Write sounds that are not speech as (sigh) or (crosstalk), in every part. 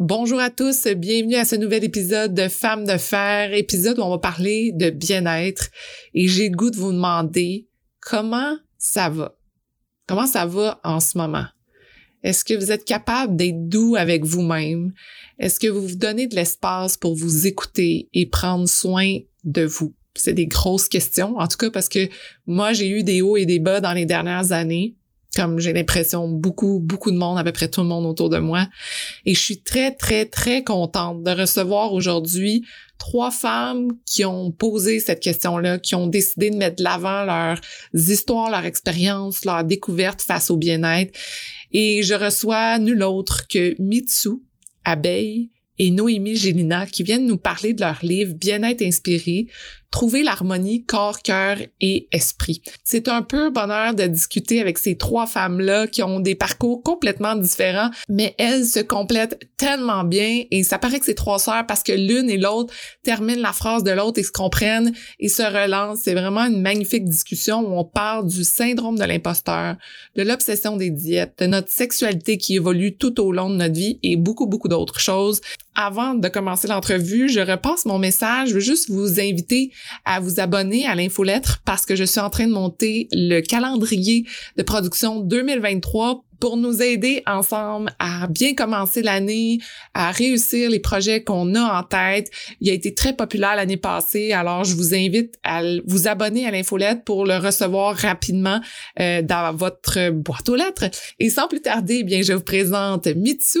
Bonjour à tous, bienvenue à ce nouvel épisode de Femmes de fer, épisode où on va parler de bien-être et j'ai le goût de vous demander comment ça va? Comment ça va en ce moment? Est-ce que vous êtes capable d'être doux avec vous-même? Est-ce que vous vous donnez de l'espace pour vous écouter et prendre soin de vous? C'est des grosses questions, en tout cas parce que moi, j'ai eu des hauts et des bas dans les dernières années comme j'ai l'impression beaucoup, beaucoup de monde, à peu près tout le monde autour de moi. Et je suis très, très, très contente de recevoir aujourd'hui trois femmes qui ont posé cette question-là, qui ont décidé de mettre de l'avant leurs histoires, leurs expériences, leurs découvertes face au bien-être. Et je reçois nul autre que Mitsu, Abeille et Noémie Gélina qui viennent nous parler de leur livre Bien-être inspiré, trouver l'harmonie corps, cœur et esprit. C'est un peu bonheur de discuter avec ces trois femmes-là qui ont des parcours complètement différents, mais elles se complètent tellement bien et ça paraît que c'est trois sœurs parce que l'une et l'autre terminent la phrase de l'autre et se comprennent et se relancent. C'est vraiment une magnifique discussion où on parle du syndrome de l'imposteur, de l'obsession des diètes, de notre sexualité qui évolue tout au long de notre vie et beaucoup, beaucoup d'autres choses. Avant de commencer l'entrevue, je repasse mon message. Je veux juste vous inviter à vous abonner à l'infolettre parce que je suis en train de monter le calendrier de production 2023 pour nous aider ensemble à bien commencer l'année, à réussir les projets qu'on a en tête. Il a été très populaire l'année passée, alors je vous invite à vous abonner à l'infolettre pour le recevoir rapidement euh, dans votre boîte aux lettres. Et sans plus tarder, eh bien je vous présente Mitsu,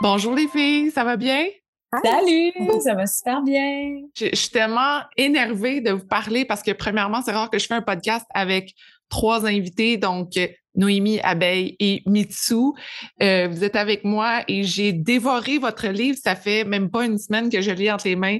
Bonjour les filles, ça va bien? Salut! Ça va super bien. Je, suis tellement énervée de vous parler parce que, premièrement, c'est rare que je fais un podcast avec trois invités, donc Noémie, Abeille et Mitsu. Euh, vous êtes avec moi et j'ai dévoré votre livre. Ça fait même pas une semaine que je lis entre les mains.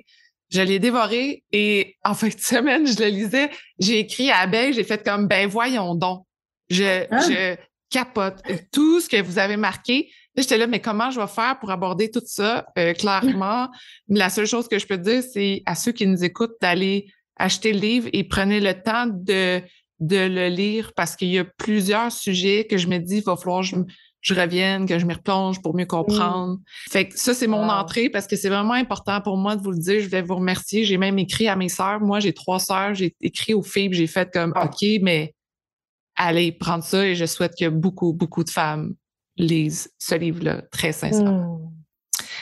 Je l'ai dévoré et en fin de semaine, je le lisais. J'ai écrit à Abeille, j'ai fait comme, ben voyons donc. Je, ah! je capote. Tout ce que vous avez marqué, j'étais là, mais comment je vais faire pour aborder tout ça euh, clairement? La seule chose que je peux dire, c'est à ceux qui nous écoutent d'aller acheter le livre et prenez le temps de, de le lire parce qu'il y a plusieurs sujets que je me dis, il va falloir que je, revienne, que je m'y replonge pour mieux mmh. comprendre. Fait que ça, c'est mon entrée parce que c'est vraiment important pour moi de vous le dire. Je vais vous remercier. J'ai même écrit à mes sœurs. Moi, j'ai trois sœurs. J'ai écrit aux filles. J'ai fait comme, ah. OK, mais allez prendre ça et je souhaite que beaucoup, beaucoup de femmes lisent ce livre-là, très sincèrement.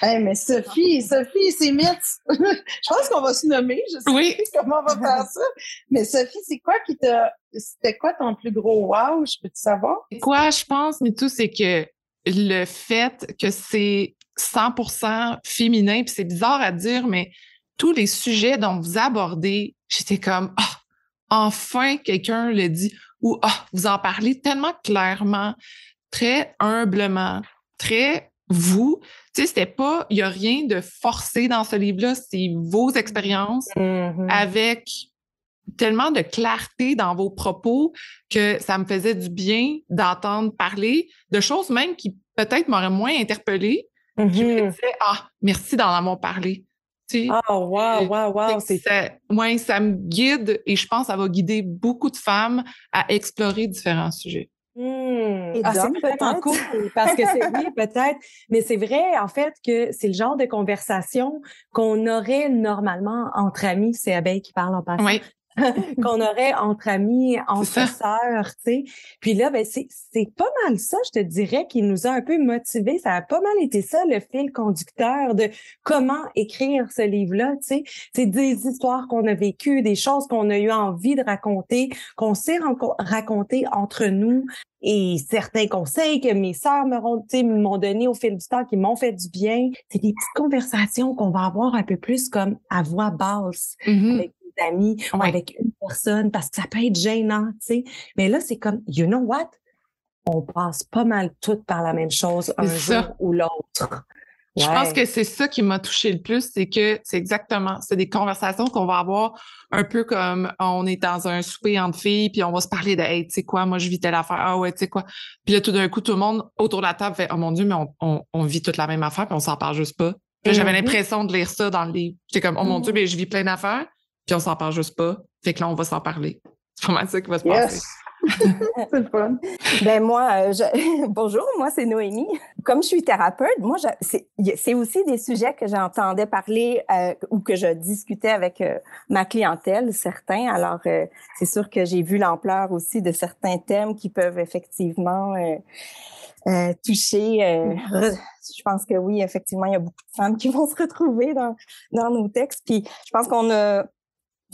Hmm. mais Sophie, Sophie, c'est mythe. (laughs) je pense qu'on va se nommer. Je sais oui. pas (laughs) comment on va faire ça. Mais Sophie, c'est quoi qui t'a. C'était quoi ton plus gros wow? Je peux te savoir? Quoi, je pense, mais tout, c'est que le fait que c'est 100% féminin, puis c'est bizarre à dire, mais tous les sujets dont vous abordez, j'étais comme, ah, enfin quelqu'un le dit, ou ah, vous en parlez tellement clairement, très humblement, très vous. Tu sais, c'était pas, il y a rien de forcé dans ce livre-là, c'est vos expériences mm-hmm. avec tellement de clarté dans vos propos que ça me faisait du bien d'entendre parler de choses même qui peut-être m'auraient moins interpellée. Je me mm-hmm. disais, ah, merci d'en avoir parlé. Tu sais, oh, wow, wow, wow. Ça, ouais, ça me guide et je pense que ça va guider beaucoup de femmes à explorer différents sujets. Mmh. Ah, c'est peut-être cool parce que c'est oui, (laughs) peut-être, mais c'est vrai en fait que c'est le genre de conversation qu'on aurait normalement entre amis. C'est Abeille qui parle en passant. Oui. (laughs) qu'on aurait entre amis, entre sœurs, tu sais. Puis là, ben c'est pas mal ça, je te dirais, qui nous a un peu motivés. Ça a pas mal été ça, le fil conducteur de comment écrire ce livre-là, tu sais. C'est des histoires qu'on a vécues, des choses qu'on a eu envie de raconter, qu'on sait raconter entre nous, et certains conseils que mes sœurs m'ont donné au fil du temps, qui m'ont fait du bien. C'est des petites conversations qu'on va avoir un peu plus comme à voix basse, mm-hmm amis ou avec une personne parce que ça peut être gênant, tu sais. Mais là, c'est comme, you know what? On passe pas mal toutes par la même chose un jour ou l'autre. Je pense que c'est ça qui m'a touché le plus, c'est que c'est exactement, c'est des conversations qu'on va avoir un peu comme on est dans un souper entre filles, puis on va se parler de Hey, tu sais quoi, moi je vis telle affaire, ah ouais, tu sais quoi. Puis là, tout d'un coup, tout le monde autour de la table fait Oh mon Dieu, mais on, vit toute la même affaire, puis on s'en parle juste pas. Puis j'avais mm-hmm. l'impression de lire ça dans le livre. J'étais comme Oh mon Dieu, mm-hmm. mais je vis plein d'affaires, puis on s'en parle juste pas. Fait que là, on va s'en parler. C'est vraiment ça qui va se passer. (laughs) c'est le fun. Ben moi, euh, (laughs) bonjour, moi c'est Noémie. Comme je suis thérapeute, moi c'est aussi des sujets que j'entendais parler euh, ou que je discutais avec euh, ma clientèle, certains. Alors c'est sûr que j'ai vu l'ampleur aussi de certains thèmes qui peuvent effectivement toucher. je pense que oui, effectivement, il y a beaucoup de femmes qui vont se retrouver dans, dans nos textes. Puis je pense qu'on a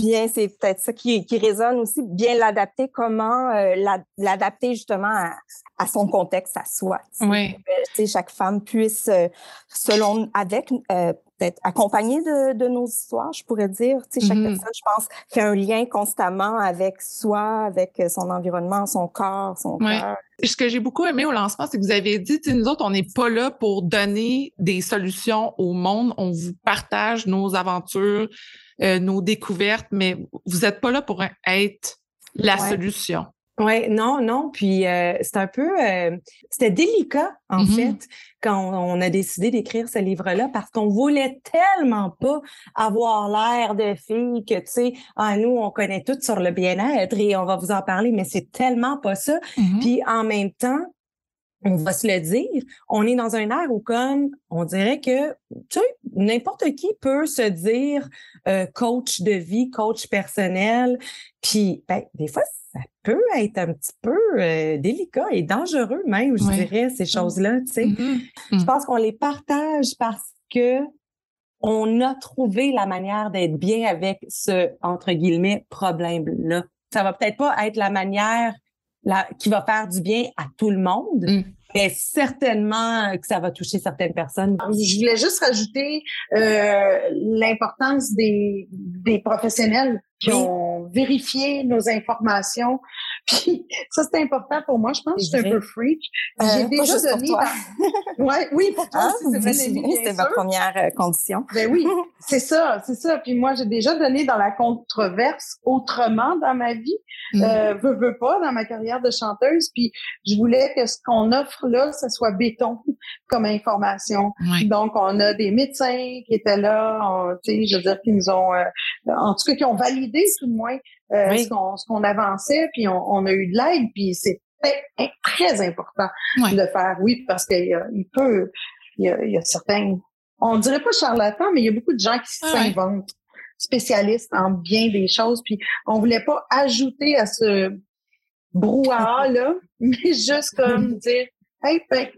bien, c'est peut-être ça qui, qui résonne aussi, bien l'adapter, comment euh, l'adapter justement à, son contexte, à soi. Oui. Que, chaque femme puisse, euh, selon, avec, euh, peut-être accompagnée de, de, nos histoires, je pourrais dire. Tu sais, chaque mm-hmm. personne, je pense, fait un lien constamment avec soi, avec son environnement, son corps, son cœur. Ce que j'ai beaucoup aimé au lancement, c'est que vous avez dit, nous autres, on n'est pas là pour donner des solutions au monde. On vous partage nos aventures, euh, nos découvertes, mais vous n'êtes pas là pour être la solution. Oui, non, non. Puis euh, c'est un peu, euh, c'était délicat en mm-hmm. fait quand on, a décidé d'écrire ce livre-là parce qu'on voulait tellement pas avoir l'air de fille que tu sais, ah nous on connaît tout sur le bien-être et on va vous en parler, mais c'est tellement pas ça. Mm-hmm. Puis en même temps, on va se le dire, on est dans un air où comme on dirait que tu sais n'importe qui peut se dire euh, coach de vie, coach personnel, puis ben, des fois ça peut être un petit peu euh, délicat et dangereux même, je dirais ces choses-là, tu sais. Mm-hmm. Je mm. pense qu'on les partage parce que on a trouvé la manière d'être bien avec ce entre guillemets problème-là. Ça va peut-être pas être la manière qui va faire du bien à tout le monde, mm. mais certainement que ça va toucher certaines personnes. Je voulais juste rajouter euh, l'importance des, des professionnels qui ont vérifié nos informations. (laughs) Puis ça, c'est important pour moi. Je pense que je suis un peu freak. Euh, J'ai déjà donné... Dans... (laughs) ouais, oui, pour toi ah, c'est ma première euh, condition. Ben oui, (laughs) c'est ça, c'est ça. Puis moi, j'ai déjà donné dans la controverse autrement dans ma vie. Mm. Euh, veux, veux pas, dans ma carrière de chanteuse. Puis je voulais que ce qu'on offre là, ce soit béton comme information. Donc, on a des médecins qui étaient là, tu sais, je veux dire, qui nous ont... Euh, en tout cas, qui ont validé tout de moins euh, ce qu'on avançait, puis on, a eu de l'aide, puis c'est très important de faire oui parce qu'il peut, il y, a, certains, on dirait pas charlatans, mais il y a beaucoup de gens qui s'inventent spécialistes en bien des choses, puis on voulait pas ajouter à ce brouhaha là, (laughs) mais juste comme (laughs) dire, hey, ben,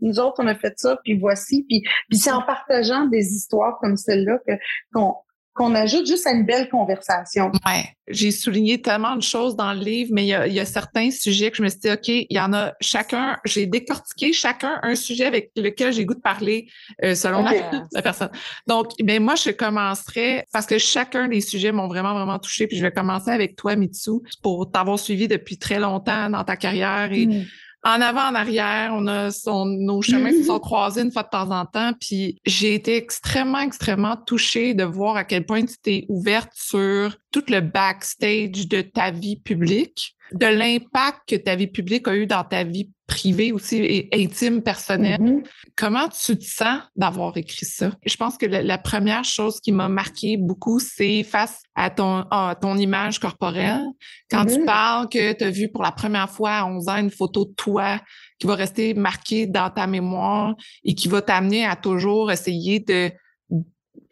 nous autres, on a fait ça, puis voici. Puis, puis c'est en partageant des histoires comme celle-là que qu'on qu'on ajoute juste à une belle conversation. Ouais, j'ai souligné tellement de choses dans le livre, mais il y a, certains sujets que je me suis dit, OK, il y en a chacun, j'ai décortiqué chacun un sujet avec lequel j'ai goût de parler euh, selon la, (laughs) personne. Donc, ben moi, je commencerai parce que chacun des sujets m'ont vraiment, vraiment touché. Puis je vais commencer avec toi, Mitsu, pour t'avoir suivi depuis très longtemps dans ta carrière et mm en avant, en arrière, on a son, nos chemins se sont croisés une fois de temps en temps. Puis j'ai été extrêmement, extrêmement touchée de voir à quel point tu t'es ouverte sur tout le backstage de ta vie publique, de l'impact que ta vie publique a eu dans ta vie privée aussi et intime, personnelle. Mm-hmm. Comment tu te sens d'avoir écrit ça? Je pense que la, première chose qui m'a marqué beaucoup, c'est face à ton, ton image corporelle. Quand tu mm-hmm. parles que tu as vu pour la première fois à 11 ans une photo de toi qui va rester marquée dans ta mémoire et qui va t'amener à toujours essayer de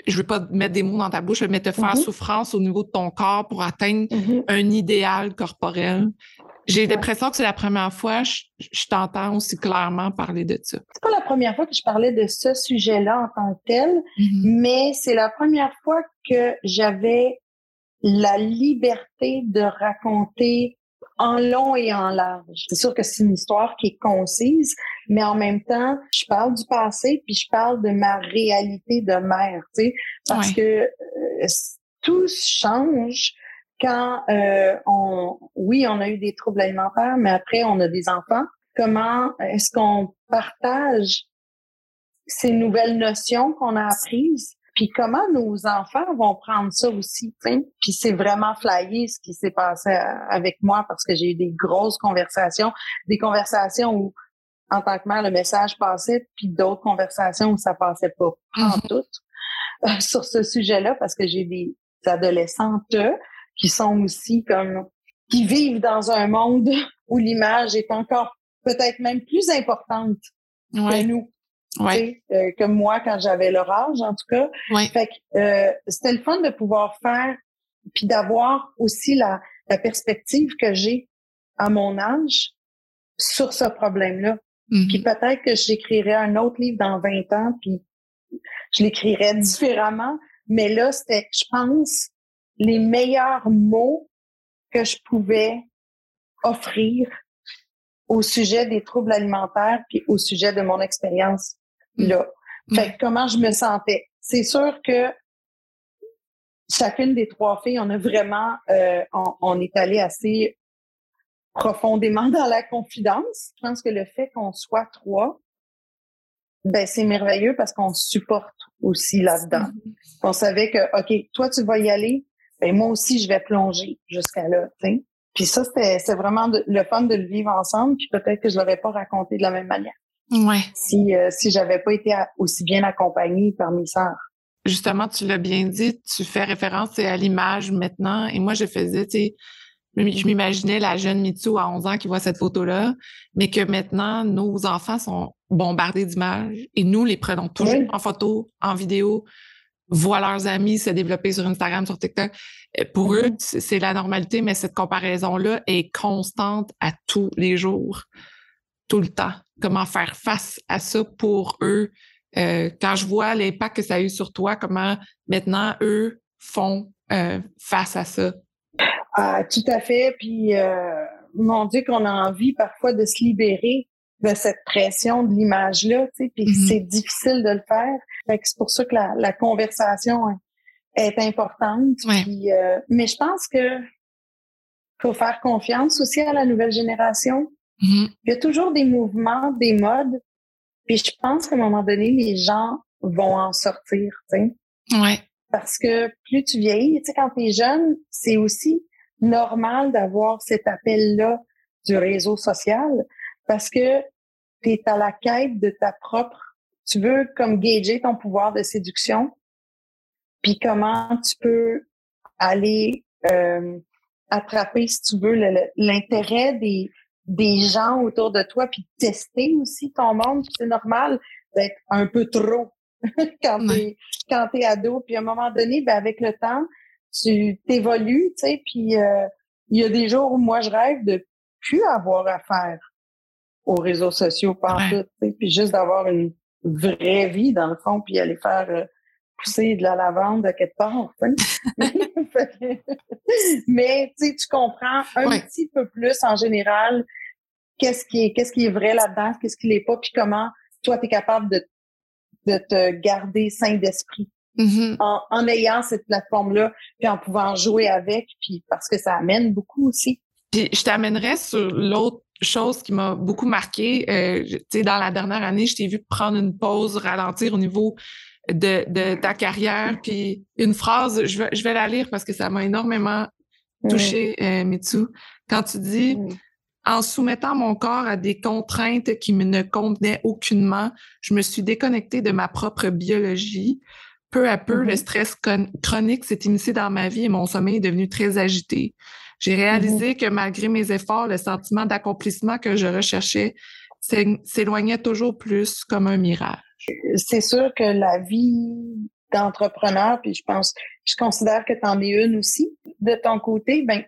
je veux pas mettre des mots dans ta bouche, mais te faire mm-hmm. souffrance au niveau de ton corps pour atteindre un idéal corporel. J'ai l'impression que c'est la première fois que je, t'entends aussi clairement parler de ça. C'est pas la première fois que je parlais de ce sujet-là en tant que tel, mm-hmm. mais c'est la première fois que j'avais la liberté de raconter en long et en large. C'est sûr que c'est une histoire qui est concise, mais en même temps, je parle du passé puis je parle de ma réalité de mère, tu sais, parce que euh, tout change quand euh, on, oui, on a eu des troubles alimentaires, mais après on a des enfants. Comment est-ce qu'on partage ces nouvelles notions qu'on a apprises, puis comment nos enfants vont prendre ça aussi. Puis c'est vraiment flyé ce qui s'est passé avec moi parce que j'ai eu des grosses conversations, des conversations où en tant que mère, le message passait, puis d'autres conversations où ça passait pas en mm-hmm. tout euh, (laughs) sur ce sujet-là parce que j'ai des adolescentes qui sont aussi comme qui vivent dans un monde (laughs) où l'image est encore peut-être même plus importante que nous. Ouais. Euh, comme moi quand j'avais leur âge, en tout cas. Fait que euh, c'était le fun de pouvoir faire, puis d'avoir aussi la, la perspective que j'ai à mon âge sur ce problème-là. Mm-hmm. Puis peut-être que j'écrirais un autre livre dans 20 ans, puis je l'écrirais différemment. Mais là, c'était, je pense, les meilleurs mots que je pouvais offrir au sujet des troubles alimentaires puis au sujet de mon expérience là. Mm. Fait comment je me sentais? C'est sûr que chacune des trois filles, on a vraiment, euh, on, est allé assez profondément dans la confidence. Je pense que le fait qu'on soit trois, ben c'est merveilleux parce qu'on supporte aussi là-dedans. Mm-hmm. On savait que, OK, toi, tu vas y aller, ben moi aussi, je vais plonger jusqu'à là, Puis ça, c'était vraiment le fun de le vivre ensemble, puis peut-être que je l'aurais pas raconté de la même manière. Ouais. Si, euh, si j'avais pas été aussi bien accompagnée par mes sœurs. Justement, tu l'as bien dit, tu fais référence à l'image maintenant. Et moi, je faisais, tu sais, je m'imaginais la jeune Mitsu à 11 ans qui voit cette photo-là, mais que maintenant, nos enfants sont bombardés d'images et nous les prenons toujours en photo, en vidéo, voient leurs amis se développer sur Instagram, sur TikTok. Euh, pour eux, mm-hmm. c'est la normalité, mais cette comparaison-là est constante à tous les jours, tout le temps. Comment faire face à ça pour eux? Euh, quand je vois l'impact que ça a eu sur toi, comment maintenant eux font euh, face à ça? Ah, tout à fait. Puis, euh, mon Dieu, qu'on a envie parfois de se libérer de cette pression de l'image-là, tu sais, puis mm-hmm. c'est difficile de le faire. c'est pour ça que la, la conversation est importante. Euh, mais je pense que faut faire confiance aussi à la nouvelle génération. Mm-hmm. Il y a toujours des mouvements, des modes. Puis je pense qu'à un moment donné, les gens vont en sortir, tu sais. Ouais. Parce que plus tu vieillis, tu sais, quand tu es jeune, c'est aussi normal d'avoir cet appel-là du réseau social parce que tu es à la quête de ta propre, tu veux comme gager ton pouvoir de séduction, puis comment tu peux aller euh, attraper, si tu veux, l'intérêt des, des gens autour de toi, puis tester aussi ton monde. C'est normal d'être un peu trop (laughs) quand t'es quand t'es ado. Puis à un moment donné, ben avec le temps, tu t'évolues, tu sais, puis euh, il y a des jours où moi, je rêve de plus avoir affaire aux réseaux sociaux par tout, puis juste d'avoir une vraie vie, dans le fond, puis aller faire euh, pousser de la lavande à quelque part. (laughs) (laughs) Mais tu comprends un petit peu plus en général qu'est-ce qui est qu'est-ce qui est vrai là-dedans, qu'est-ce qui l'est pas, puis comment toi, tu es capable de, de te garder sain d'esprit. Mm-hmm. en, ayant cette plateforme-là, puis en pouvant jouer avec, puis parce que ça amène beaucoup aussi. Puis je t'amènerais sur l'autre chose qui m'a beaucoup marqué. Euh, tu sais, dans la dernière année, je t'ai vu prendre une pause, ralentir au niveau de, de ta carrière. Puis une phrase, je vais, je vais la lire parce que ça m'a énormément touché, euh, Mitsu. Quand tu dis en soumettant mon corps à des contraintes qui me ne convenaient aucunement, je me suis déconnectée de ma propre biologie. Peu à peu, le mm-hmm. stress chronique s'est immiscé dans ma vie et mon sommeil est devenu très agité. J'ai réalisé mm-hmm. que malgré mes efforts, le sentiment d'accomplissement que je recherchais s'éloignait toujours plus comme un mirage. C'est sûr que la vie d'entrepreneur, puis je pense, je considère que tu en es une aussi, de ton côté, ben,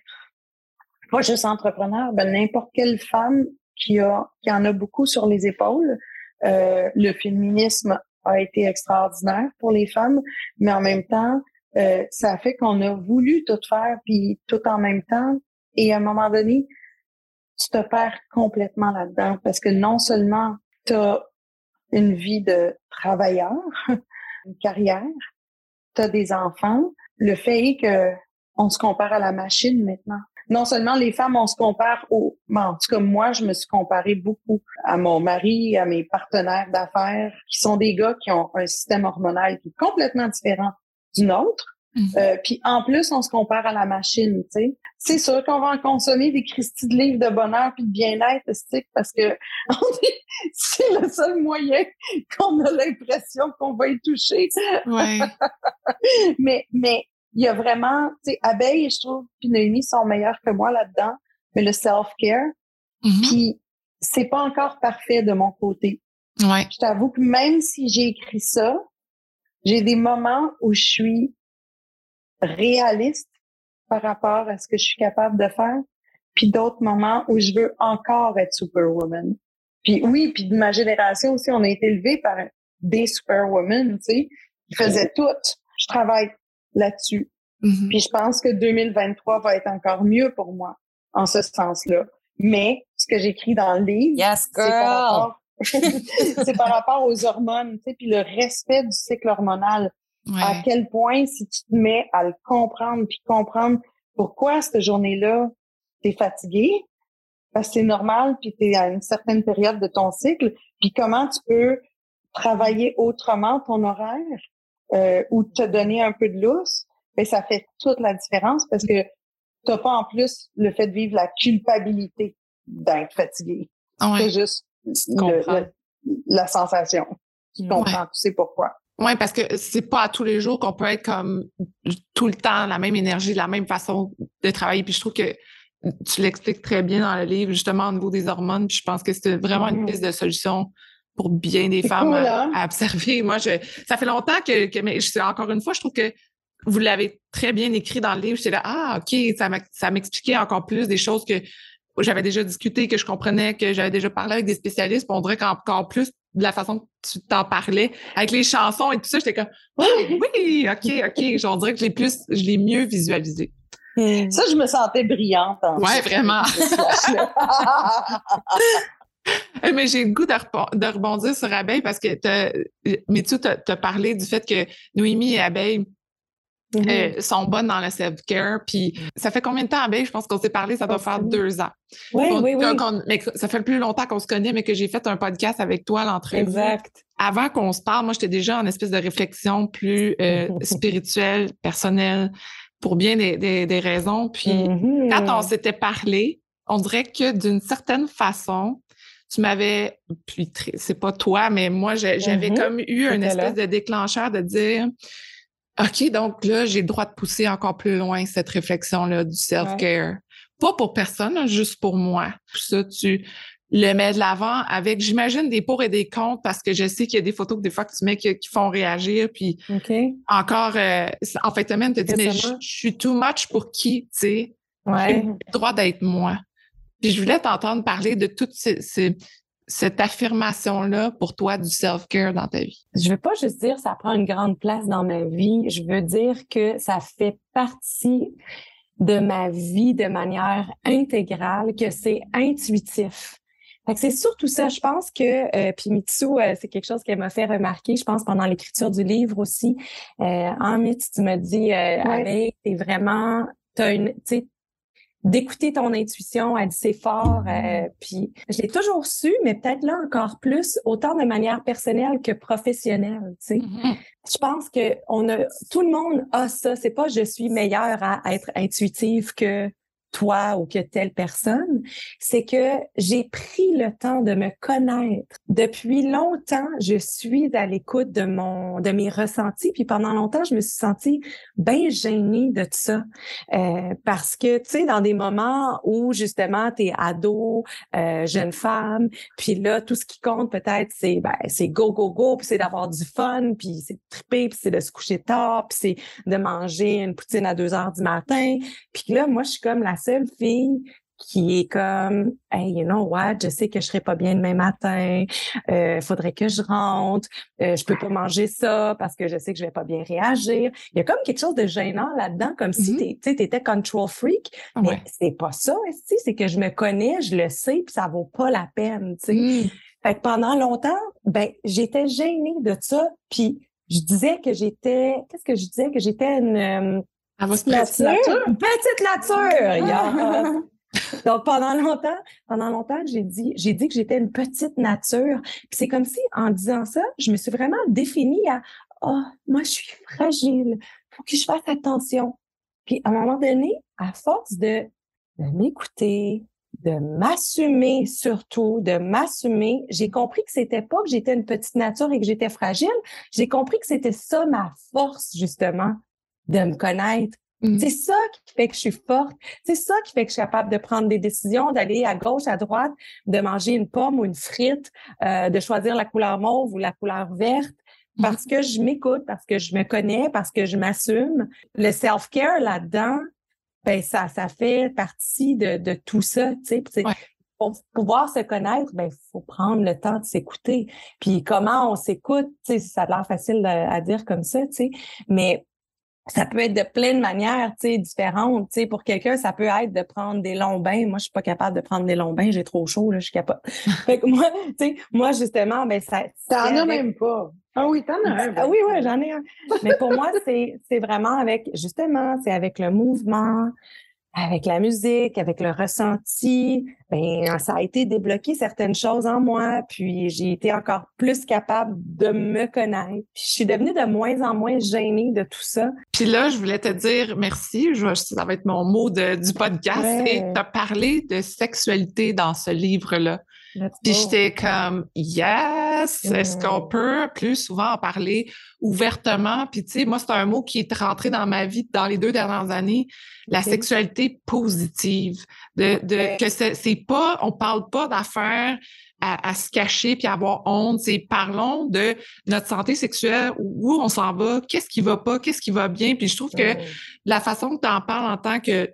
pas juste entrepreneur, ben n'importe quelle femme qui a, qui en a beaucoup sur les épaules, euh, le féminisme a été extraordinaire pour les femmes, mais en même temps, euh, ça fait qu'on a voulu tout faire, puis tout en même temps, et à un moment donné, tu te perds complètement là-dedans parce que non seulement tu as une vie de travailleur, (laughs) une carrière, tu as des enfants, le fait est que on se compare à la machine maintenant. non seulement les femmes, on se compare au, en tout cas moi, je me suis comparée beaucoup à mon mari, à mes partenaires d'affaires, qui sont des gars qui ont un système hormonal qui est complètement différent du nôtre. Mhm. Euh, puis en plus, on se compare à la machine, tu sais. C'est sûr qu'on va en consommer des Christie de livres de bonheur puis de bien-être, parce que (laughs) c'est le seul moyen qu'on a l'impression qu'on va y toucher. Ouais. (laughs) mais mais il y a vraiment, tu sais, Abeille, je trouve, puis Noémie sont meilleurs que moi là-dedans, mais le self-care, mhm. puis c'est pas encore parfait de mon côté. Ouais. Je t'avoue que même si j'ai écrit ça, j'ai des moments où je suis réaliste par rapport à ce que je suis capable de faire, puis d'autres moments où je veux encore être superwoman. Puis oui, puis de ma génération aussi, on a été élevé par des superwomen, tu sais, qui faisaient tout. Je travaille là-dessus. Mm-hmm. Puis je pense que 2023 va être encore mieux pour moi en ce sens-là. Mais ce que j'écris dans le livre, c'est par rapport (laughs) c'est par rapport aux hormones, tu sais, puis le respect du cycle hormonal. À quel point, si tu te mets à le comprendre, puis comprendre pourquoi cette journée-là, tu es fatigué, parce que c'est normal, puis tu es à une certaine période de ton cycle, puis comment tu peux travailler autrement ton horaire euh, ou te donner un peu de lousse, ben ça fait toute la différence parce que tu n'as pas en plus le fait de vivre la culpabilité d'être fatigué. C'est juste la sensation. Tu comprends, tu sais pourquoi. Oui, parce que c'est pas à tous les jours qu'on peut être comme tout le temps la même énergie, la même façon de travailler. Puis je trouve que tu l'expliques très bien dans le livre, justement au niveau des hormones. Puis je pense que c'est vraiment une mm-hmm. piste de solution pour bien des femmes hein? à, observer. Moi, je, ça fait longtemps que, que mais je, encore une fois, je trouve que vous l'avez très bien écrit dans le livre. J'étais là, ah, OK, ça m'expliquait encore plus des choses que j'avais déjà discuté, que je comprenais, que j'avais déjà parlé avec des spécialistes. on dirait qu'encore plus de la façon que tu t'en parlais, avec les chansons et tout ça, j'étais comme, oui, oui, OK, OK. On dirait que je l'ai plus, je l'ai mieux visualisé. Hmm. Ça, je me sentais brillante. En ouais, vraiment. (laughs) Eh, mais j'ai le goût de, rebondir sur Abeille parce que mais tu as parlé du fait que Noémie et Abeille Mm-hmm. Euh, sont bonnes dans le self-care. Puis ça fait combien de temps, Abeille? Je pense qu'on s'est parlé, ça doit faire deux ans. Oui, oui, oui. mais ça fait le plus longtemps qu'on se connaît, mais que j'ai fait un podcast avec toi à l'entrée. Exact. Avant qu'on se parle, moi, j'étais déjà en espèce de réflexion plus euh, (laughs) spirituelle, personnelle, pour bien des, des, raisons. Puis mm-hmm. quand on s'était parlé, on dirait que d'une certaine façon, tu m'avais, puis c'est pas toi, mais moi, j'avais mm-hmm. comme eu une espèce de déclencheur de dire, OK, donc là, j'ai le droit de pousser encore plus loin cette réflexion-là du self-care. Pas pour personne, juste pour moi. Ça, tu le mets de l'avant avec, j'imagine, des pour et des contre parce que je sais qu'il y a des photos que des fois que tu mets qui, font réagir. Puis encore, euh, en fait, même te dis, mais je, suis too much pour qui, tu sais? Ouais. J'ai le droit d'être moi. Puis je voulais t'entendre parler de toutes ces, ces, cette affirmation-là pour toi du self-care dans ta vie? Je veux pas juste dire ça prend une grande place dans ma vie. Je veux dire que ça fait partie de ma vie de manière intégrale, que c'est intuitif. c'est surtout ça. Je pense que euh, puis Mitsu, euh, c'est quelque chose qu'elle m'a fait remarquer. Je pense pendant l'écriture du livre aussi. Euh, en Mitsu, tu m'as dit, euh, ouais. t'es vraiment, t'as une, tu d'écouter ton intuition, elle dit c'est fort. Euh, puis je l'ai toujours su, mais peut-être là encore plus, autant de manière personnelle que professionnelle. Tu sais. Mm-hmm. Je pense que on a tout le monde a ça. C'est pas je suis meilleure à être intuitive que toi ou que telle personne, c'est que j'ai pris le temps de me connaître. Depuis longtemps, je suis à l'écoute de mon de mes ressentis, puis pendant longtemps, je me suis sentie bien gênée de ça euh, parce que tu sais dans des moments où justement tu es ado, euh, jeune femme, puis là tout ce qui compte peut-être c'est ben c'est go go go, puis c'est d'avoir du fun, puis c'est de triper, puis c'est de se coucher tard, puis c'est de manger une poutine à deux heures du matin, puis là moi je suis comme la seule fille qui est comme hey you know what? Je sais que je serai pas bien demain matin. Euh, faudrait que je rentre. Euh, je peux pas manger ça parce que je sais que je vais pas bien réagir. Il y a comme quelque chose de gênant là-dedans comme si mm-hmm. tu étais control freak mais c'est pas ça c'est que je me connais je le sais puis ça vaut pas la peine tu sais. Mm. fait que pendant longtemps ben j'étais gênée de ça puis je disais que j'étais qu'est-ce que je disais? Que j'étais une euh, Petite nature? Petite nature. Donc pendant longtemps, pendant longtemps, j'ai dit, j'ai dit que j'étais une petite nature. Puis c'est comme si en disant ça, je me suis vraiment définie à oh, moi je suis fragile, faut que je fasse attention. Puis à un moment donné, à force de, de m'écouter, de m'assumer surtout, de m'assumer, j'ai compris que c'était pas que j'étais une petite nature et que j'étais fragile, j'ai compris que c'était ça ma force justement de me connaître, Mm. C'est ça qui fait que je suis forte. C'est ça qui fait que je suis capable de prendre des décisions, d'aller à gauche, à droite, de manger une pomme ou une frite, euh, de choisir la couleur mauve ou la couleur verte. Mm. Parce que je m'écoute, parce que je me connais, parce que je m'assume. Le self-care là-dedans, ben ça, ça fait partie de, de tout ça. Tu sais, Pour pouvoir se connaître, ben faut prendre le temps de s'écouter. Puis comment on s'écoute, tu sais, ça a l'air facile à dire comme ça, tu sais, mais ça peut être de plein de manières, tu sais, différentes. Tu sais, pour quelqu'un, ça peut être de prendre des longs bains. Moi, je suis pas capable de prendre des longs bains. J'ai trop chaud, là, je suis capable. (laughs) fait que moi, tu sais, moi, justement, ben, ça. T'en as même pas. Ah oui, t'en as un. Ah oui, oui, j'en ai un. Mais pour moi, c'est, c'est vraiment avec, justement, c'est avec le mouvement, avec la musique, avec le ressenti, ben ça a été débloqué certaines choses en moi, puis j'ai été encore plus capable de me connaître. Puis je suis devenue de moins en moins gênée de tout ça. Puis là, je voulais te dire merci, je, ça va être mon mot de, du podcast, et tu as parlé de sexualité dans ce livre-là. Puis j'étais comme est-ce qu'on peut plus souvent en parler ouvertement? Puis tu sais, moi c'est un mot qui est rentré dans ma vie dans les deux dernières années, la sexualité positive, de, de que c'est pas, on parle pas d'affaires à, se cacher puis avoir honte. C'est parlons de notre santé sexuelle, où on s'en va, qu'est-ce qui va pas, qu'est-ce qui va bien. Puis je trouve que la façon que tu en parles en tant que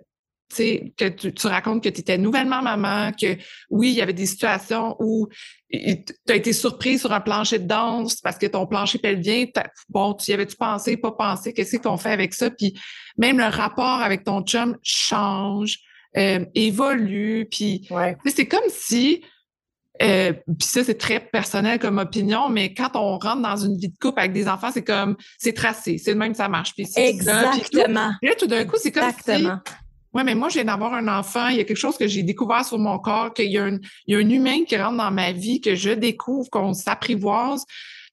que tu, tu, racontes que tu étais nouvellement maman, que oui, il y avait des situations où tu as été surprise sur un plancher de danse parce que ton plancher pelvien, bon, tu y avais-tu pensé, pas pensé, qu'est-ce qu'on fait avec ça? Puis même le rapport avec ton chum change, euh, évolue, puis c'est comme si euh, puis ça, c'est très personnel comme opinion, mais quand on rentre dans une vie de couple avec des enfants, c'est comme, c'est tracé, c'est le même, ça marche. Puis Exactement. puis là, tout d'un coup, c'est comme Exactement. Oui, mais moi, je viens d'avoir un enfant. Il y a quelque chose que j'ai découvert sur mon corps, qu'il y, a un, il y a un humain qui rentre dans ma vie, que je découvre, qu'on s'apprivoise.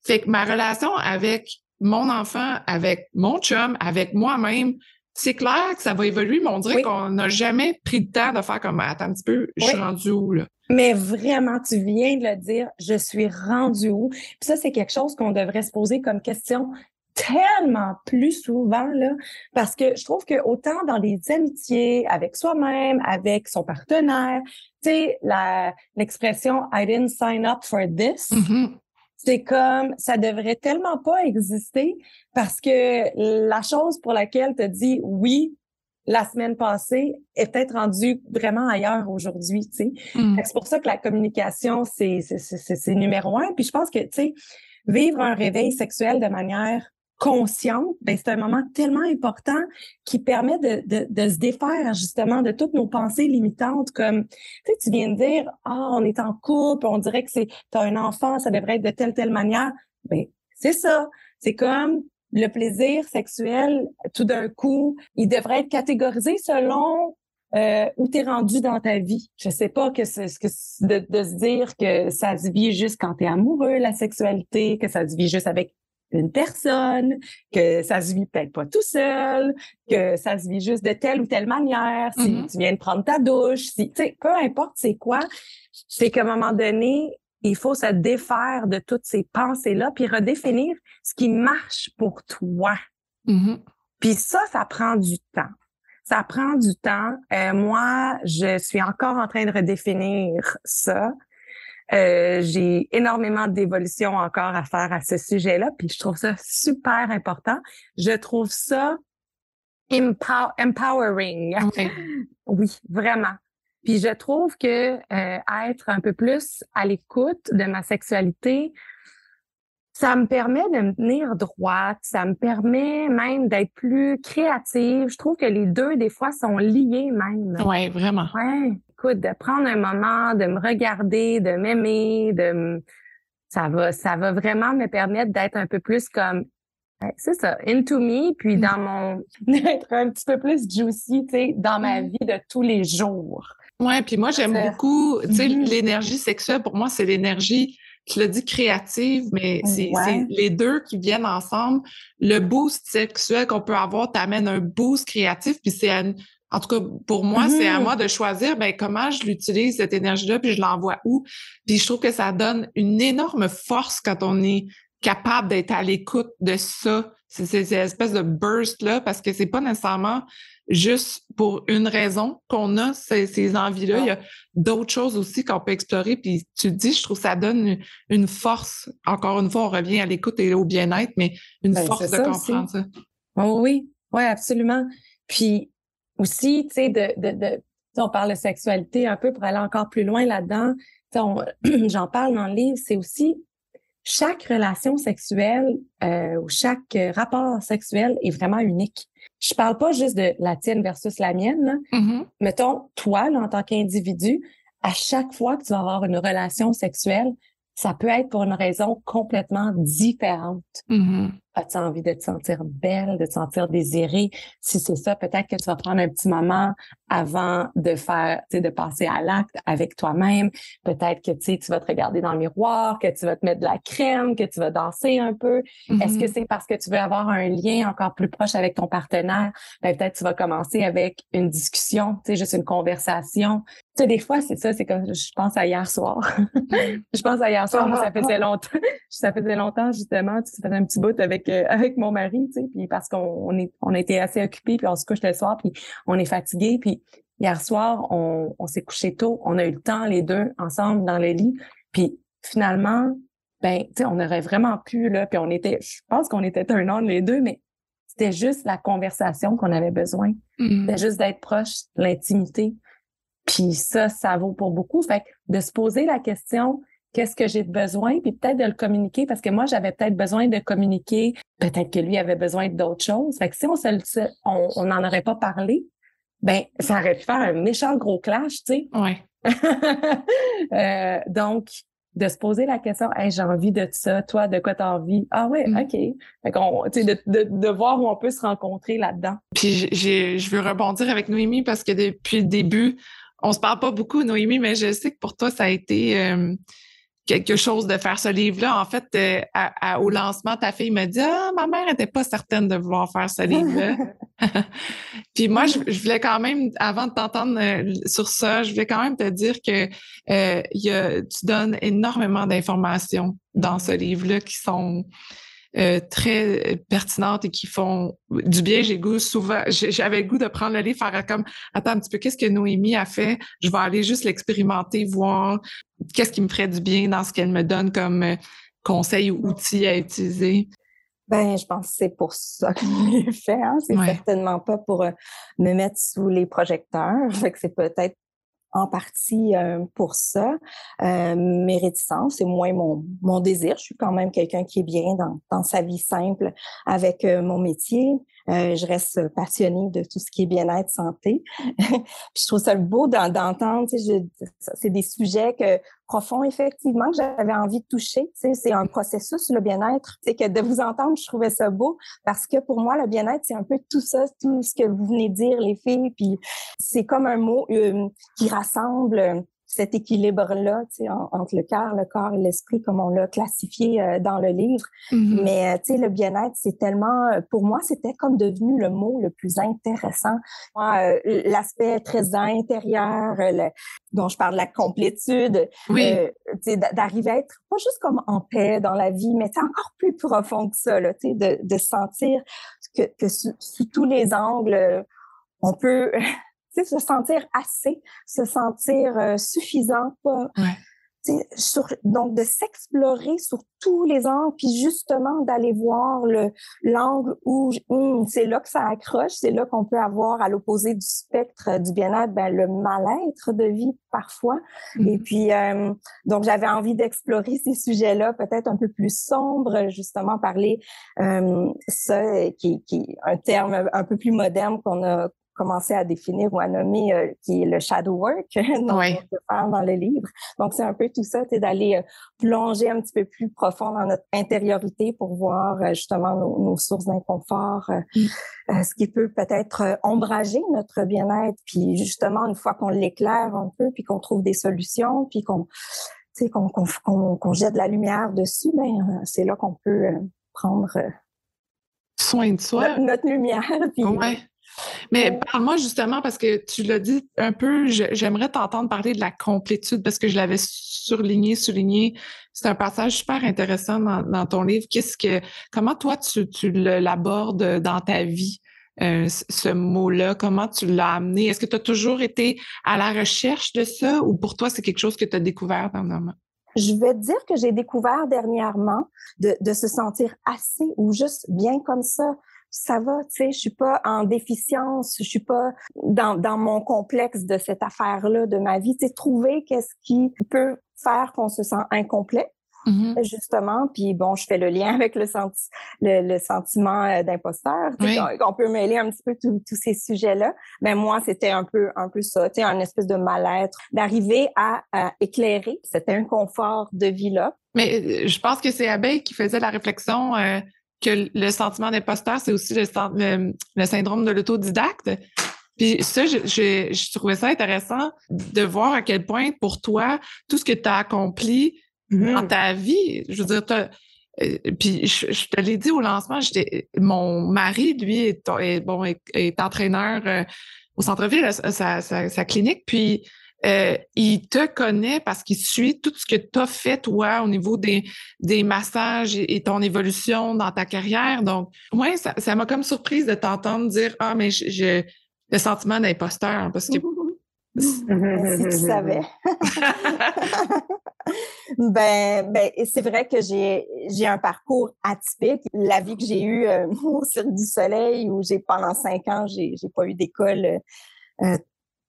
Fait que ma relation avec mon enfant, avec mon chum, avec moi-même, c'est clair que ça va évoluer, mais on dirait qu'on n'a jamais pris le temps de faire comme attends un petit peu, je suis rendu où là? Mais vraiment, tu viens de le dire, je suis rendu où? Puis ça, c'est quelque chose qu'on devrait se poser comme question tellement plus souvent là parce que je trouve que autant dans les amitiés avec soi-même, avec son partenaire, tu sais la l'expression I didn't sign up for this. Mm-hmm. C'est comme ça devrait tellement pas exister parce que la chose pour laquelle tu dis oui la semaine passée est peut-être rendue vraiment ailleurs aujourd'hui, tu sais. Mm. C'est pour ça que la communication c'est c'est numéro un. Puis je pense que tu sais vivre un réveil sexuel de manière consciente, ben c'est un moment tellement important qui permet de, de, de, se défaire justement de toutes nos pensées limitantes comme tu sais tu viens de dire ah on est en couple on dirait que c'est as un enfant ça devrait être de telle telle manière ben c'est ça c'est comme le plaisir sexuel tout d'un coup il devrait être catégorisé selon euh, où tu es rendu dans ta vie. Je sais pas que, ce, que de, de se dire que ça se vit juste quand tu es amoureux, la sexualité, que ça se vit juste avec une personne, que ça se vit peut-être pas tout seul, que ça se vit juste de telle ou telle manière, si mm-hmm. tu viens de prendre ta douche, si, tu sais, peu importe c'est quoi, c'est qu'à un moment donné, il faut se défaire de toutes ces pensées-là, puis redéfinir ce qui marche pour toi. Mm-hmm. Puis ça, ça prend du temps. Ça prend du temps. Euh, moi, je suis encore en train de redéfinir ça. Euh, j'ai énormément d'évolution encore à faire à ce sujet-là, puis je trouve ça super important. Je trouve ça empowering. (laughs) oui, vraiment. Puis je trouve que euh, être un peu plus à l'écoute de ma sexualité, ça me permet de me tenir droite, ça me permet même d'être plus créative. Je trouve que les deux, des fois, sont liés même. Oui, vraiment. Ouais de prendre un moment, de me regarder, de m'aimer, de ça va, ça va vraiment me permettre d'être un peu plus comme c'est ça, into me, puis dans mon (laughs) être un petit peu plus juicy, tu sais, dans ma vie de tous les jours. Ouais, puis moi j'aime beaucoup, tu sais, mm-hmm. l'énergie sexuelle pour moi c'est l'énergie tu l'as dit créative, mais c'est les deux qui viennent ensemble. Le boost sexuel qu'on peut avoir t'amène un boost créatif, puis c'est en tout cas, pour moi, c'est à mm-hmm. moi de choisir ben, comment je l'utilise, cette énergie-là, puis je l'envoie où. Puis je trouve que ça donne une énorme force quand on est capable d'être à l'écoute de ça, c'est cette espèce de burst-là, parce que c'est pas nécessairement juste pour une raison qu'on a ces, envies-là. Il y a d'autres choses aussi qu'on peut explorer. Puis tu dis, je trouve que ça donne une, force. Encore une fois, on revient à l'écoute et au bien-être, mais une ben, force de comprendre ça. Oh oui, oui, absolument. Puis aussi, tu sais, de, de, de on parle de sexualité un peu pour aller encore plus loin là-dedans. (clears throat) J'en parle dans le livre, c'est aussi chaque relation sexuelle euh, ou chaque rapport sexuel est vraiment unique. Je parle pas juste de la tienne versus la mienne. Mm-hmm. Mettons, toi, en tant qu'individu, à chaque fois que tu vas avoir une relation sexuelle, ça peut être pour une raison complètement différente. Mm-hmm. As-tu envie de te sentir belle, de te sentir désirée? Si c'est ça, peut-être que tu vas prendre un petit moment avant de faire, tu sais, de passer à l'acte avec toi-même. Peut-être que, tu sais, tu vas te regarder dans le miroir, que tu vas te mettre de la crème, que tu vas danser un peu. Est-ce que mm-hmm. c'est parce que tu veux avoir un lien encore plus proche avec ton partenaire? Ben, peut-être tu vas commencer avec une discussion, tu sais, juste une conversation. Tu sais, des fois, c'est ça, c'est comme, je pense à hier soir. (laughs) Je pense à hier soir, moi, ça faisait longtemps, (laughs) ça faisait longtemps, justement, tu faisais un petit bout avec avec mon mari, tu sais, puis parce qu'on est on était assez occupés, puis on se couche le soir, puis on est fatigué, puis hier soir on, on s'est couché tôt, on a eu le temps les deux ensemble dans le lit, puis finalement ben tu sais on aurait vraiment pu là, puis on était je pense qu'on était un an les deux, mais c'était juste la conversation qu'on avait besoin, mm-hmm. c'était juste d'être proche, l'intimité. Puis ça, ça vaut pour beaucoup. Fait que de se poser la question, qu'est-ce que j'ai besoin, puis peut-être de le communiquer, parce que moi, j'avais peut-être besoin de communiquer, peut-être que lui avait besoin d'autres choses. Fait que si on on n'en aurait pas parlé, ben ça aurait pu faire un méchant gros clash, tu sais. Ouais. (laughs) euh, donc, de se poser la question, hey, j'ai envie de ça, toi, de quoi t'as envie? Ah ouais, mm. OK. Fait qu'on, de, de, de voir où on peut se rencontrer là-dedans. Puis j'ai, je veux rebondir avec Noémie parce que depuis le début, on se parle pas beaucoup, Noémie, mais je sais que pour toi, ça a été euh, quelque chose de faire ce livre-là. En fait, euh, au lancement, ta fille me dit Ah, ma mère n'était pas certaine de vouloir faire ce livre-là. (laughs) (laughs) Puis moi, je, voulais quand même, avant de t'entendre euh, sur ça, je voulais quand même te dire que euh, y a, tu donnes énormément d'informations dans ce livre-là qui sont euh, très pertinentes et qui font du bien. J'ai goût souvent, j'avais le goût de prendre le livre, faire comme attends un petit peu, qu'est-ce que Noémie a fait? Je vais aller juste l'expérimenter, voir qu'est-ce qui me ferait du bien dans ce qu'elle me donne comme euh, conseil ou outil à utiliser? Ben, je pense que c'est pour ça que je l'ai fait. Hein? C'est certainement pas pour euh, me mettre sous les projecteurs. (laughs) Fait que c'est peut-être en partie euh, pour ça. Euh, mes réticences, c'est moins mon, mon désir. Je suis quand même quelqu'un qui est bien dans, dans sa vie simple avec mon métier. Euh, je reste passionnée de tout ce qui est bien-être, santé. (laughs) je trouve ça beau d'entendre. C'est des sujets que profonds, effectivement, que j'avais envie de toucher. C'est un processus, le bien-être. C'est que de vous entendre, je trouvais ça beau parce que pour moi, le bien-être, c'est un peu tout ça, tout ce que vous venez de dire, les filles. Puis c'est comme un mot euh, qui rassemble cet équilibre-là entre le cœur, le corps et l'esprit, comme on l'a classifié euh, dans le livre. Mm-hmm. Mais euh, le bien-être, c'est tellement, euh, pour moi, c'était comme devenu le mot le plus intéressant. L'aspect très intérieur, le, dont je parle, la complétude, oui. d'arriver à être pas juste comme en paix dans la vie, mais encore plus profond que ça, là, de, de sentir que, que sous, sous tous les angles, on peut se sentir assez, se sentir euh, suffisant, pas, sur, donc de s'explorer sur tous les angles, puis justement d'aller voir le l'angle où hum, c'est là que ça accroche, c'est là qu'on peut avoir à l'opposé du spectre du bien-être, ben, le mal-être de vie parfois. Mmh. Et puis euh, donc j'avais envie d'explorer ces sujets-là, peut-être un peu plus sombres, justement parler euh, ça qui, qui est un terme un peu plus moderne qu'on a commencé à définir ou à nommer, euh, qui est le shadow work (laughs) dont on peut faire dans le livre. Donc, c'est un peu tout ça, c'est d'aller euh, plonger un petit peu plus profond dans notre intériorité pour voir euh, justement nos, sources d'inconfort, mm. ce qui peut peut-être ombrager notre bien-être. Puis justement, une fois qu'on l'éclaire un peu, puis qu'on trouve des solutions, puis qu'on qu'on jette de la lumière dessus, ben, c'est là qu'on peut prendre soin de soi. Notre, lumière. (laughs) Puis, mais parle-moi justement, parce que tu l'as dit un peu, j'aimerais t'entendre parler de la complétude, parce que je l'avais surligné, souligné. C'est un passage super intéressant dans, ton livre. Qu'est-ce que, comment toi, tu, tu l'abordes dans ta vie? Euh, ce mot-là, comment tu l'as amené? Est-ce que tu as toujours été à la recherche de ça ou pour toi, c'est quelque chose que tu as découvert dernièrement? Je vais dire que j'ai découvert dernièrement de, de, se sentir assez ou juste bien comme ça ça va, tu sais, je suis pas en déficience, je suis pas dans, dans mon complexe de cette affaire-là de ma vie. Tu sais, trouver qu'est-ce qui peut faire qu'on se sent incomplet. Mm-hmm. justement puis bon je fais le lien (laughs) avec le, senti le, sentiment euh, d'imposteur oui. on peut mêler un petit peu tous ces sujets là mais moi c'était un peu un peu ça tu sais un espèce de mal-être d'arriver à, éclairer cet inconfort de vie là mais euh, je pense que c'est Abeille qui faisait la réflexion euh, que le sentiment d'imposteur, c'est aussi le, le, syndrome de l'autodidacte. Puis ça, je, je, trouvais ça intéressant de voir à quel point, pour toi, tout ce que tu as accompli mm-hmm. dans ta vie, je veux dire, euh, puis je, te l'ai dit au lancement, mon mari, lui, est, bon, est, entraîneur euh, au centre-ville, sa, sa, sa, clinique, puis euh, il te connaît parce qu'il suit tout ce que tu as fait, toi, au niveau des, des massages et, ton évolution dans ta carrière. Donc, ouais, ça m'a comme surprise de t'entendre dire Ah, mais j'ai le sentiment d'imposteur parce que. (laughs) si tu savais. (laughs) ben, ben c'est vrai que j'ai j'ai un parcours atypique. La vie que j'ai eue euh, (laughs) au Cirque du Soleil, où j'ai pendant cinq ans, j'ai j'ai pas eu d'école euh,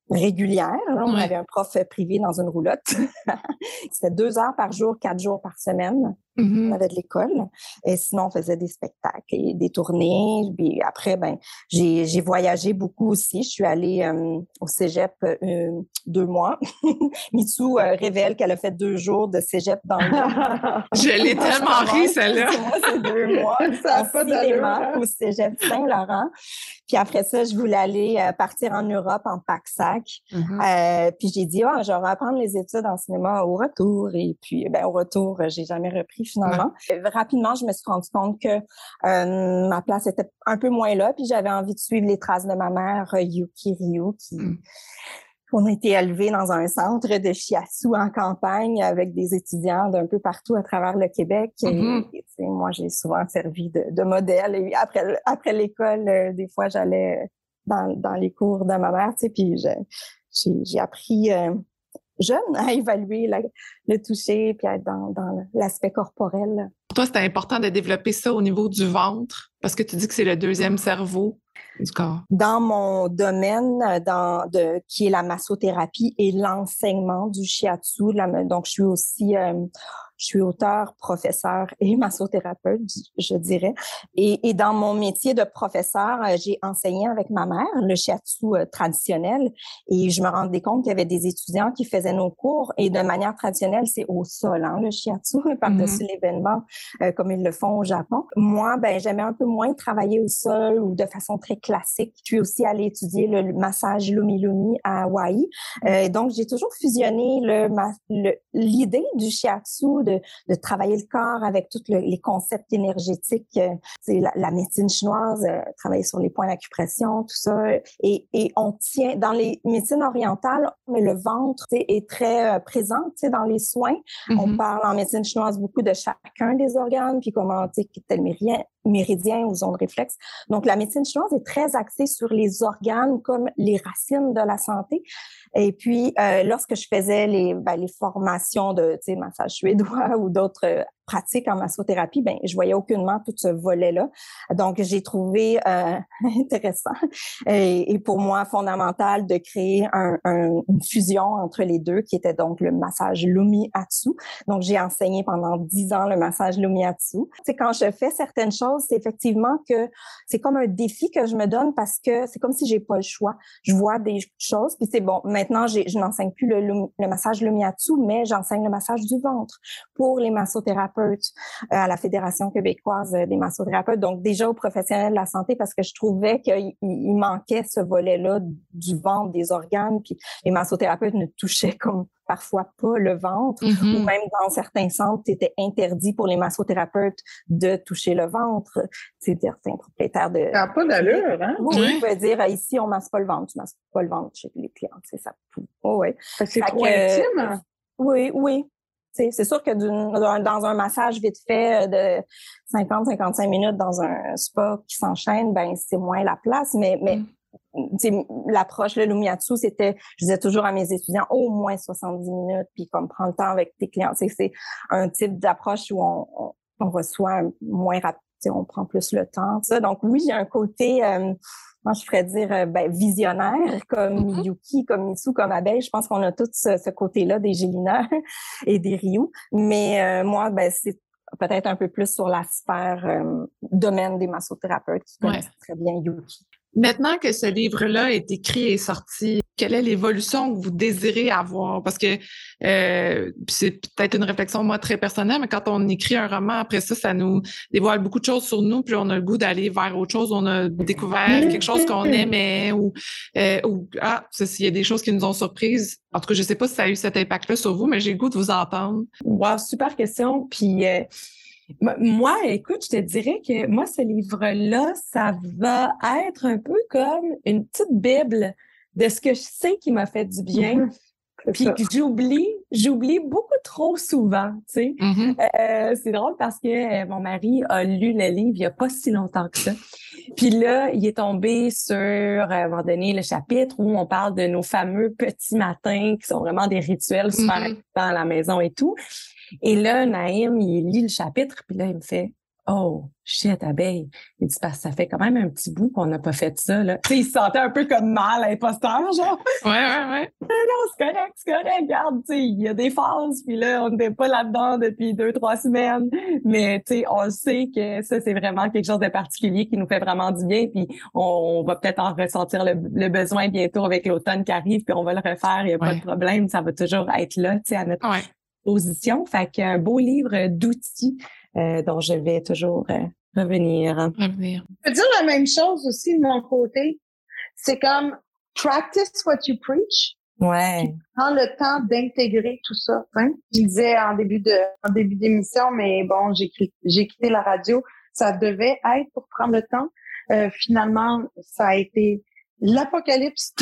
régulière. On avait un prof privé dans une roulotte. (laughs) C'était deux heures par jour, quatre jours par semaine. Mm-hmm. On avait de l'école. Et sinon, on faisait des spectacles et des tournées. Puis après, ben, j'ai voyagé beaucoup aussi. Je suis allée euh, au cégep euh, deux mois. (laughs) Mitsu euh, révèle qu'elle a fait deux jours de cégep dans le (laughs) Je l'ai (laughs) tellement ri, celle-là. Moi, c'est deux mois. Ça cinéma au cégep Saint-Laurent. Puis après ça, je voulais aller partir en Europe en pack-sac. Mm-hmm. puis j'ai dit, oh, je vais reprendre les études en cinéma au retour. Et puis, ben, au retour, j'ai jamais repris finalement. Rapidement, je me suis rendu compte que euh, ma place était un peu moins là, puis j'avais envie de suivre les traces de ma mère, euh, Yuki Ryu, qui mm. on a été élevés dans un centre de shiatsu en campagne avec des étudiants d'un peu partout à travers le Québec. et, mm-hmm. moi, j'ai souvent servi de, modèle. Et après, après l'école, euh, des fois, j'allais dans, dans les cours de ma mère, tu sais, puis j'ai appris jeune à évaluer le toucher puis être dans, dans l'aspect corporel. Pour toi, c'était important de développer ça au niveau du ventre parce que tu dis que c'est le deuxième cerveau du corps. Dans mon domaine, dans de, qui est la massothérapie et l'enseignement du shiatsu, donc je suis aussi euh, je suis auteur, professeur et (laughs) massothérapeute, je dirais. Et, et dans mon métier de professeur, euh, j'ai enseigné avec ma mère le shiatsu euh, traditionnel et je me rendais compte qu'il y avait des étudiants qui faisaient nos cours et de manière traditionnelle, c'est au sol, hein, le shiatsu, (laughs) par-dessus mm-hmm. l'événement, euh, comme ils le font au Japon. Moi, ben, j'aimais un peu moins travailler au sol ou de façon très classique. Je suis aussi allée étudier le massage Lumi Lumi à Hawaï. Euh, donc, j'ai toujours fusionné l'idée du shiatsu de, de, travailler le corps avec tous les concepts énergétiques. C'est euh, la, la, médecine chinoise, euh, travailler sur les points d'acupression, tout ça. Et, et, on tient dans les médecines orientales, mais le ventre est très euh, présent dans les soins. On mm-hmm. parle en médecine chinoise beaucoup de chacun des organes, puis comment tel méridien, méridien ou zone réflexe. Donc, la médecine chinoise est très axée sur les organes comme les racines de la santé. Et puis, euh, lorsque je faisais les, ben, les formations de massage suédois (laughs) ou d'autres pratique en massothérapie, ben je voyais aucunement tout ce volet-là. Donc j'ai trouvé euh, (laughs) intéressant et, pour moi fondamental de créer un, une fusion entre les deux, qui était donc le massage Lumiatsu. Donc j'ai enseigné pendant dix ans le massage Lumiatsu. C'est quand je fais certaines choses, c'est effectivement que c'est comme un défi que je me donne parce que c'est comme si j'ai pas le choix. Je vois des choses, puis c'est bon. Maintenant, je n'enseigne plus le, le massage Lumiatsu, mais j'enseigne le massage du ventre pour les massothérapeutes euh, à la Fédération québécoise des massothérapeutes. Donc déjà aux professionnels de la santé parce que je trouvais qu'il manquait ce volet-là du ventre, des organes, puis les massothérapeutes ne touchaient comme parfois pas le ventre, ou mm-hmm. même dans certains centres, c'était interdit pour les massothérapeutes de toucher le ventre. C'est certains propriétaires de. Ça n'a pas d'allure, hein? Oui, oui. dire euh, ici, on masse pas le ventre, tu masses pas le ventre chez les clients. C'est ça. Oh, ouais. C'est trop intime. Oui, oui. C'est sûr que dans un massage vite fait euh, de 50-55 minutes dans un spa qui s'enchaîne, ben c'est moins la place, mais, mais mm l'approche, le Lumiatsu, c'était, je disais toujours à mes étudiants, au moins 70 minutes, puis comme prendre le temps avec tes clients. C'est un type d'approche où on, on, reçoit moins rapide, on prend plus le temps. Ça. Donc oui, j'ai un côté, euh, moi je ferais dire, euh, ben, visionnaire, comme mm-hmm. Yuki, comme Mitsu, comme Abeille. Je pense qu'on a tous ce, côté-là des Gélina (laughs) et des Ryu. Mais euh, moi, ben, c'est peut-être un peu plus sur la sphère domaine des massothérapeutes qui connaissent très bien Yuki. Maintenant que ce livre-là est écrit et sorti, quelle est l'évolution que vous désirez avoir? Parce que euh, c'est peut-être une réflexion, moi, très personnelle, mais quand on écrit un roman, après ça, ça nous dévoile beaucoup de choses sur nous, puis on a le goût d'aller vers autre chose. On a découvert quelque chose qu'on aimait ou, euh, ou ah, il y a des choses qui nous ont surprises. En tout cas, je sais pas si ça a eu cet impact-là sur vous, mais j'ai le goût de vous entendre. Wow, super question. Puis euh, moi, écoute, je te dirais que moi, ce livre-là, ça va être un peu comme une petite Bible de ce que je sais qui m'a fait du bien. Mhm. Puis j'oublie, j'oublie beaucoup trop souvent, tu sais. Mhm. Euh, c'est drôle parce que euh, mon mari a lu le livre il n'y a pas si longtemps que ça. Puis là, il est tombé sur, euh, à un moment donné, le chapitre où on parle de nos fameux petits matins qui sont vraiment des rituels super mm à la maison et tout. Et là, Naïm, il lit le chapitre, puis là, il me fait Oh, shit, abeille. Il dit, parce que ça fait quand même un petit bout qu'on n'a pas fait ça, là. Tu sais, il se sentait un peu comme mal, imposteur, genre. Ouais, ouais, ouais. (laughs) non, c'est correct, c'est correct. Regarde, tu sais, il y a des phases, puis là, on n'était pas là-dedans depuis deux, trois semaines. Mais, tu sais, on sait que ça, c'est vraiment quelque chose de particulier qui nous fait vraiment du bien, puis on, va peut-être en ressentir le, besoin bientôt avec l'automne qui arrive, puis on va le refaire, il n'y a pas de problème. Ça va toujours être là, tu sais, à notre position. Fait qu'un beau livre d'outils euh, dont je vais toujours euh, revenir. Revenir. Je peux dire la même chose aussi de mon côté. C'est comme practice what you preach. Ouais. Prends le temps d'intégrer tout ça. Hein? Je disais en début de en début d'émission, mais bon, j'ai j'ai quitté la radio. Ça devait être pour prendre le temps. Euh, finalement, ça a été l'apocalypse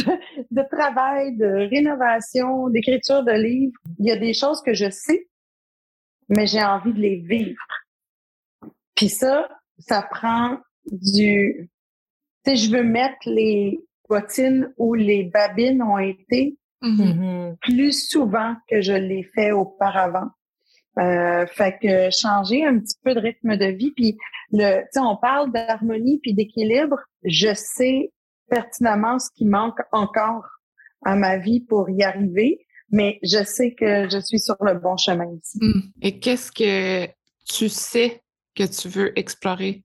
de, travail, de rénovation, d'écriture de livres. Il y a des choses que je sais, mais j'ai envie de les vivre. Puis ça, ça prend du... Tu sais, je veux mettre les bottines où les babines ont été mm-hmm. plus souvent que je l'ai fait auparavant. Euh, fait que changer un petit peu de rythme de vie, puis le, tu sais, on parle d'harmonie puis d'équilibre. Je sais pertinemment ce qui manque encore à ma vie pour y arriver, mais je sais que je suis sur le bon chemin ici. Hmm. Et qu'est-ce que tu sais que tu veux explorer?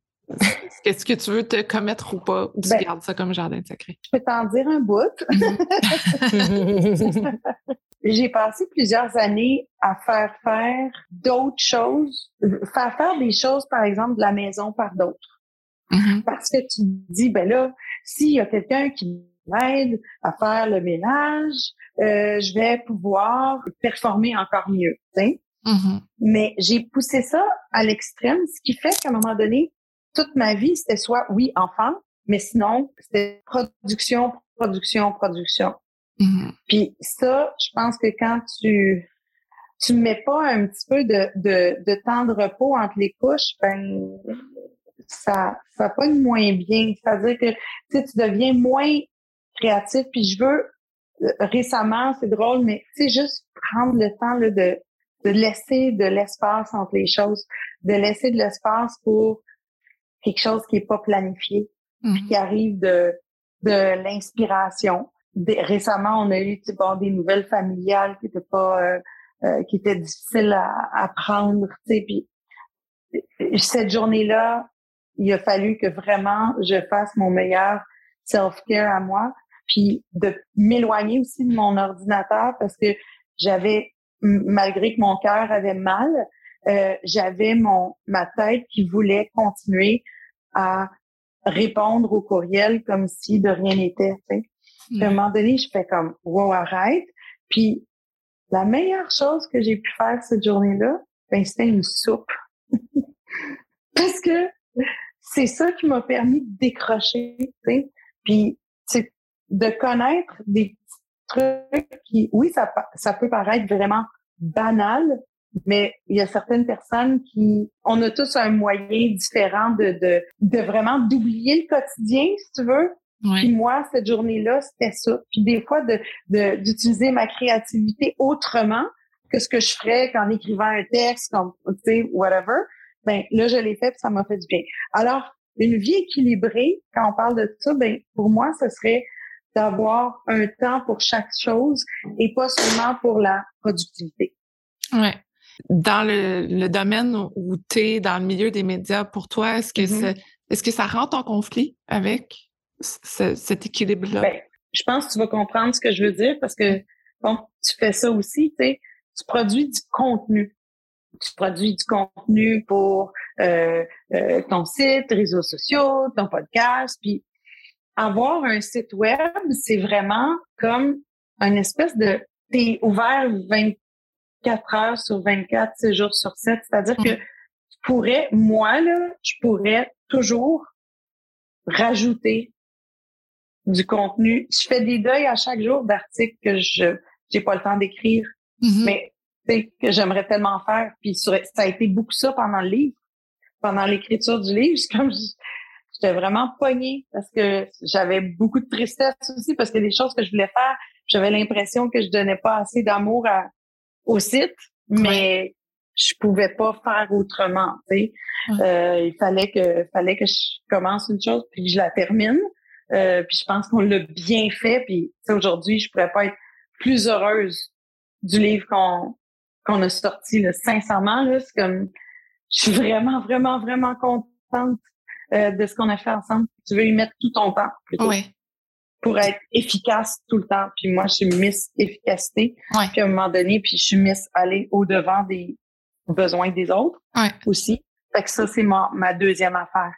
Qu'est-ce que tu veux te commettre ou pas? Ou tu ben, gardes ça comme jardin sacré? Je peux t'en dire un bout. Mhm. (laughs) (laughs) J'ai passé plusieurs années à faire faire d'autres choses, faire faire des choses, par exemple, de la maison par d'autres. Mhm. Parce que tu dis, ben là, s'il y a quelqu'un qui m'aide à faire le ménage, euh, je vais pouvoir performer encore mieux. Mm-hmm. Mais j'ai poussé ça à l'extrême, ce qui fait qu'à un moment donné, toute ma vie, c'était soit oui, enfant, mais sinon, c'était production, production, production. Mm-hmm. Puis ça, je pense que quand tu tu mets pas un petit peu de, de, de temps de repos entre les couches, ben ça, ça pogne moins bien. C'est-à-dire que tu deviens moins créatif. Puis je veux euh, récemment, c'est drôle, mais c'est juste prendre le temps là, de, de laisser de l'espace entre les choses, de laisser de l'espace pour quelque chose qui est pas planifié, mm-hmm. qui arrive de, de l'inspiration. Récemment, on a eu bon, des nouvelles familiales qui étaient pas euh, euh, qui étaient difficiles à, à prendre. Puis cette journée-là, il a fallu que vraiment je fasse mon meilleur self-care à moi, puis de m'éloigner aussi de mon ordinateur parce que j'avais, malgré que mon cœur avait mal, euh, j'avais mon ma tête qui voulait continuer à répondre au courriel comme si de rien n'était. À un moment donné, je fais comme wow, arrête. Puis la meilleure chose que j'ai pu faire cette journée-là, ben, c'était une soupe. (laughs) Parce que c'est ça qui m'a permis de décrocher, tu sais. Puis, de connaître des trucs qui, oui, ça, ça peut paraître vraiment banal, mais il y a certaines personnes qui, on a tous un moyen différent de, de, de vraiment d'oublier le quotidien, si tu veux. Puis moi, cette journée-là, c'était ça. Puis des fois, de, d'utiliser ma créativité autrement que ce que je ferais qu'en écrivant un texte, comme, tu sais, whatever. Ben, là, je l'ai fait, puis ça m'a fait du bien. Alors, une vie équilibrée, quand on parle de ça, ben, pour moi, ce serait d'avoir un temps pour chaque chose et pas seulement pour la productivité. Ouais. Dans le, domaine où tu es, dans le milieu des médias, pour toi, est-ce que, mm-hmm. est-ce que ça rentre en conflit avec cet équilibre-là? Ben, je pense que tu vas comprendre ce que je veux dire parce que, bon, tu fais ça aussi, tu sais, tu produis du contenu tu produis du contenu pour euh, euh, ton site, réseaux sociaux, ton podcast, puis avoir un site web, c'est vraiment comme une espèce de t'es ouvert 24 heures sur 24, 6 jours sur 7, c'est-à-dire que tu pourrais, moi là, je pourrais toujours rajouter du contenu. Je fais des deuils à chaque jour d'articles que je j'ai pas le temps d'écrire, mm-hmm. mais que j'aimerais tellement faire. Puis ça a été beaucoup ça pendant le livre, pendant l'écriture du livre. (laughs) comme j'étais vraiment pognée parce que j'avais beaucoup de tristesse aussi parce que des choses que je voulais faire, j'avais l'impression que je donnais pas assez d'amour au site, mais je pouvais pas faire autrement. Tu euh, il fallait que fallait que je commence une chose puis que je la termine. Euh, puis je pense qu'on l'a bien fait. Puis aujourd'hui, je pourrais pas être plus heureuse du livre qu'on qu'on a sorti, là, sincèrement, là, c'est comme, je suis vraiment, vraiment, vraiment contente euh, de ce qu'on a fait ensemble. Tu veux y mettre tout ton temps, plutôt. Pour être efficace tout le temps. Puis moi, je suis Miss Efficacité. Puis à un moment donné, puis je suis Miss aller au-devant des besoins des autres aussi. Fait que ça, c'est ma, ma deuxième affaire.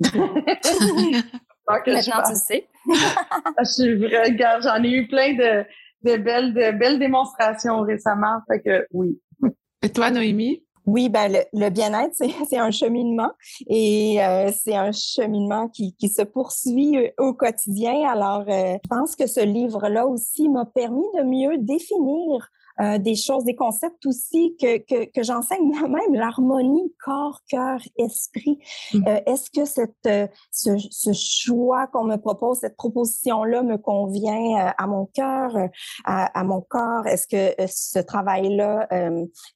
(laughs) Maintenant, tu sais. (laughs) j'en ai eu plein de, de belles, de belles démonstrations récemment. Fait que oui. Et toi, Noémie? Oui, ben le, bien-être, (laughs) c'est un cheminement et euh, c'est un cheminement qui, qui, se poursuit euh, au quotidien. Alors, euh, je pense que ce livre-là aussi m'a permis de mieux définir euh, des choses, des concepts aussi que, que, que j'enseigne (laughs) moi-même, l'harmonie corps, cœur, esprit. Mmh. Euh, est-ce que cette, euh, ce, ce choix qu'on me propose, cette proposition-là me convient à mon cœur, à, à, mon corps? Est-ce que ce travail-là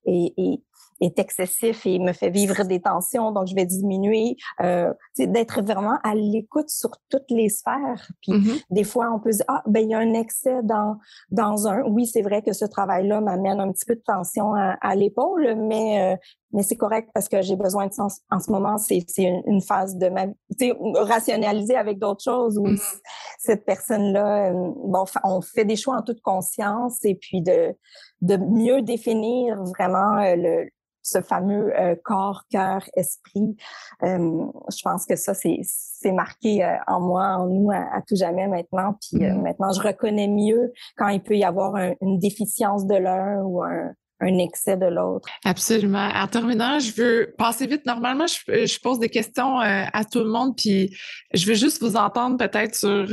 est, est est excessif et me fait vivre des tensions, donc je vais diminuer. Euh, d'être vraiment à l'écoute sur toutes les sphères. Puis mm-hmm. des fois, on peut dire ah ben il y a un excès dans dans un. Oui, c'est vrai que ce travail-là m'amène un petit peu de tension à, l'épaule, mais euh, mais c'est correct parce que j'ai besoin de sens. En ce moment, c'est une, phase de ma vie, rationaliser avec d'autres choses où mm-hmm. cette personne-là, euh, bon, on fait des choix en toute conscience et puis de, de mieux définir vraiment euh, le, ce fameux euh, corps, cœur, esprit. Euh, je pense que ça, c'est marqué euh, en moi, en nous, à, tout jamais maintenant. Puis mm-hmm. maintenant, je reconnais mieux quand il peut y avoir une déficience de l'un ou un, un excès de l'autre. Absolument. En terminant, je veux passer vite. Normalement, je, je pose des questions à tout le monde, puis je veux juste vous entendre peut-être sur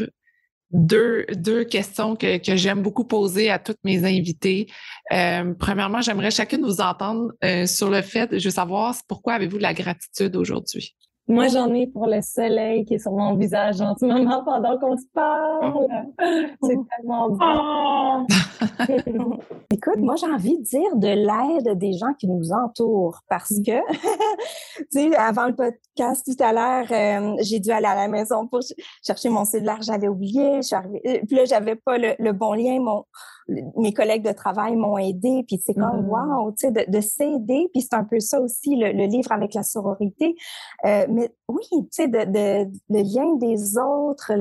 deux, questions que, que j'aime beaucoup poser à toutes mes invités. Euh, premièrement, j'aimerais chacune vous entendre euh, sur le fait, je veux savoir pourquoi avez-vous de la gratitude aujourd'hui? Moi, j'en ai pour le soleil qui est sur mon visage en ce moment pendant qu'on se parle. C'est tellement bon. (laughs) Écoute, moi, j'ai envie de dire de l'aide des gens qui nous entourent parce que, (laughs) tu sais, avant le podcast tout à l'heure, euh, j'ai dû aller à la maison pour chercher mon cellulaire, j'avais oublié. Je suis arrivée, euh, puis là, j'avais pas le, le, bon lien. Mon, mes collègues de travail m'ont aidé. Puis c'est comme, mm. wow, tu sais, de, de s'aider. Puis c'est un peu ça aussi, le, le livre avec la sororité. Euh, mais oui, tu sais, de, de, le lien des autres.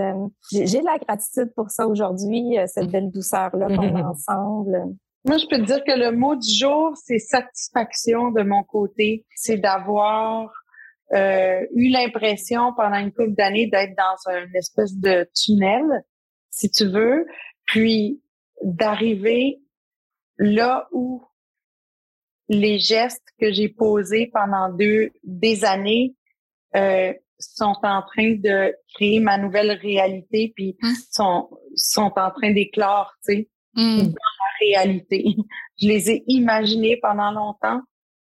J'ai la gratitude pour ça aujourd'hui, euh, cette belle douceur-là qu'on a ensemble. Moi, je peux te dire que le mot du jour, c'est satisfaction de mon côté. C'est d'avoir euh, eu l'impression pendant une couple d'années d'être dans une espèce de tunnel, si tu veux, puis d'arriver là où les gestes que j'ai posés pendant deux des années euh, sont en train de créer ma nouvelle réalité puis hein? sont sont en train d'éclore tu sais mmh. dans la réalité je les ai imaginés pendant longtemps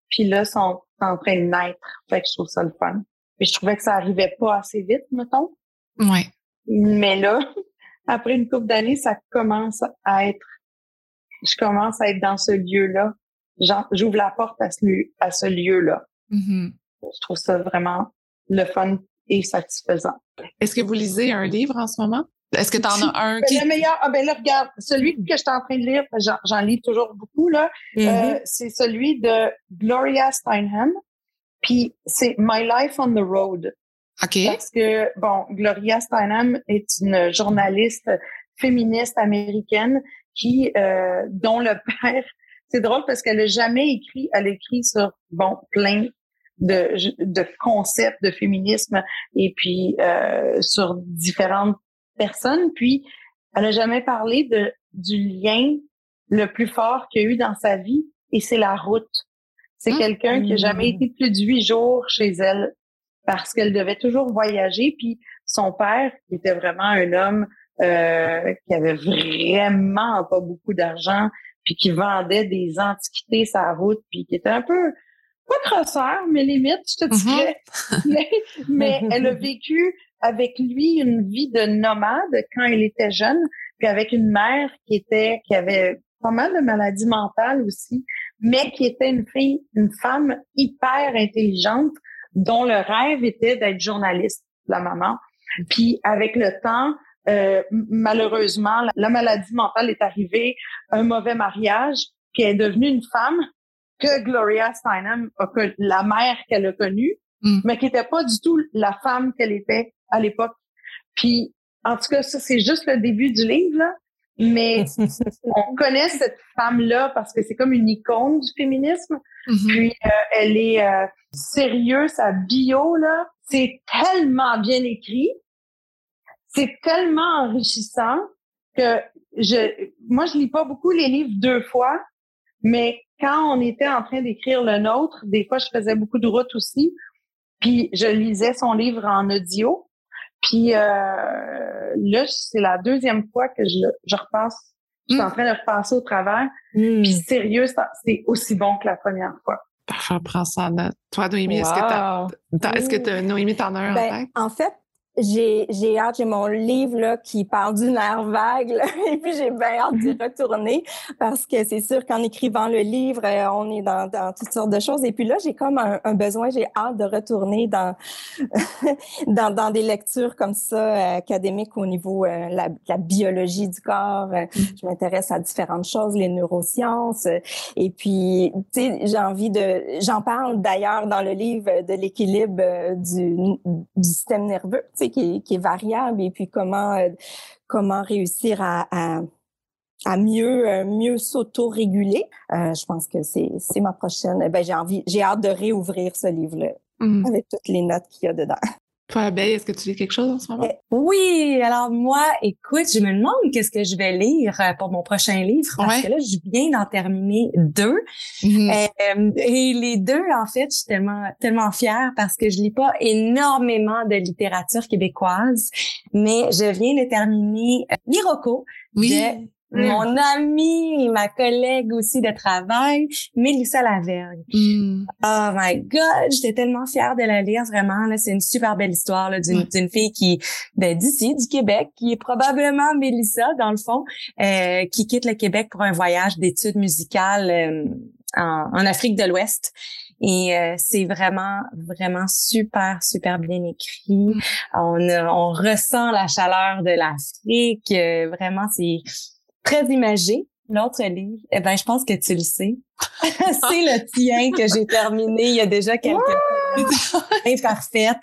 puis là sont en train de naître fait que je trouve ça le fun mais je trouvais que ça arrivait pas assez vite mettons ouais mais là (laughs) après une couple d'années, ça commence à être, je commence à être dans ce lieu-là. J'ouvre la porte à ce, à ce lieu-là. Mm-hmm. Je trouve ça vraiment le fun et satisfaisant. Est-ce que vous lisez un livre en ce moment? Est-ce que tu en as un ben, qui... Le meilleur, ah ben là, regarde, celui que je suis en train de lire, j'en lis toujours beaucoup, là, mm-hmm. euh, c'est celui de Gloria Steinem, puis c'est My Life on the Road. Parce que, bon, Gloria Steinem est une journaliste féministe américaine qui, euh, dont le père, (laughs) c'est drôle parce qu'elle n'a jamais écrit, elle écrit sur, bon, plein de, de concepts de féminisme et puis euh, sur différentes personnes. Puis, elle n'a jamais parlé de, du lien le plus fort qu'il y a eu dans sa vie et c'est la route. C'est mmh. quelqu'un qui n'a jamais mmh. été plus de huit jours chez elle parce qu'elle devait toujours voyager. Puis son père, qui était vraiment un homme euh, qui avait vraiment pas beaucoup d'argent, puis qui vendait des antiquités sa route, puis qui était un peu pas crosseur, mais limite, je te mm-hmm. (laughs) mais, elle a vécu avec lui une vie de nomade quand elle était jeune, puis avec une mère qui était qui avait pas mal de maladies mentales aussi, mais qui était une fille, une femme hyper intelligente, dont le rêve était d'être journaliste, la maman. Puis avec le temps, euh, malheureusement, la, maladie mentale est arrivée, un mauvais mariage, puis elle est devenue une femme que Gloria Steinem, a, la mère qu'elle a connue, mm. mais qui n'était pas du tout la femme qu'elle était à l'époque. Puis, en tout cas, ça, c'est juste le début du livre, là. Mais (laughs) on connaît cette femme-là parce que c'est comme une icône du féminisme. Mm-hmm. Puis euh, elle est euh, sérieuse, sa bio là, c'est tellement bien écrit, c'est tellement enrichissant que je, moi je lis pas beaucoup les livres deux fois, mais quand on était en train d'écrire le nôtre, des fois je faisais beaucoup de route aussi, puis je lisais son livre en audio. Puis euh, là, c'est la deuxième fois que je, je repasse. Je suis en hmm. train de repasser au travers. Hmm. Puis sérieux, c'est aussi bon que la première fois. Parfait, prends ça en note. Toi, Noémie, est-ce que est-ce que Noémie, t'en as un en ben, tête? En fait, j'ai j'ai hâte, j'ai mon livre là qui parle d'une air vague (laughs) et puis j'ai bien hâte d'y retourner parce que c'est sûr qu'en écrivant le livre, euh, on est dans, dans toutes sortes de choses et puis là j'ai comme un, un besoin, j'ai hâte de retourner dans, (laughs) dans dans des lectures comme ça euh, académiques au niveau euh, la, la, biologie du corps. Mm. Je m'intéresse à différentes choses, les neurosciences et puis tu sais j'ai envie de j'en parle d'ailleurs dans le livre de l'équilibre du, du système nerveux qui est, variable et puis comment euh, comment réussir à, à, mieux euh, mieux s'auto-réguler. Euh, je pense que c'est c'est ma prochaine. Ben j'ai envie j'ai hâte de réouvrir ce livre là mmh. avec toutes les notes qu'il y a dedans. Est-ce que tu lis quelque chose en ce moment? Eh, oui, alors moi, écoute, je me demande qu'est-ce que je vais lire euh, pour mon prochain livre parce que là, je viens d'en terminer deux. Mm-hmm. Euh, et les deux, en fait, je suis tellement, tellement fière parce que je lis pas énormément de littérature québécoise, mais je viens de terminer euh, Miroko de Mm. Mon amie, ma collègue aussi de travail, Mélissa Lavergne. Mm. Oh my God, j'étais tellement fière de la lire, vraiment. Là, c'est une super belle histoire d'une fille qui, ben, d'ici, du Québec, qui est probablement Mélissa, dans le fond, euh, qui quitte le Québec pour un voyage d'études musicales euh, en, en, Afrique de l'Ouest. Et euh, c'est vraiment, vraiment super, super bien écrit. Mm. On, on ressent la chaleur de l'Afrique. vraiment, c'est très imagé. L'autre livre, eh ben, je pense que tu le sais. (laughs) c'est le tien que j'ai terminé il y a déjà quelques imparfaite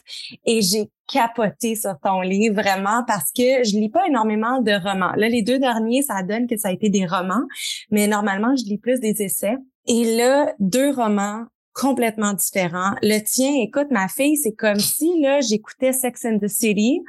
et j'ai capoté sur ton livre vraiment parce que je lis pas énormément de romans. Là, les deux derniers, ça donne que ça a été des romans, mais normalement, je lis plus des essais. Et là, deux romans complètement différents. Le tien, écoute, ma fille, c'est comme si là, j'écoutais Sex and the City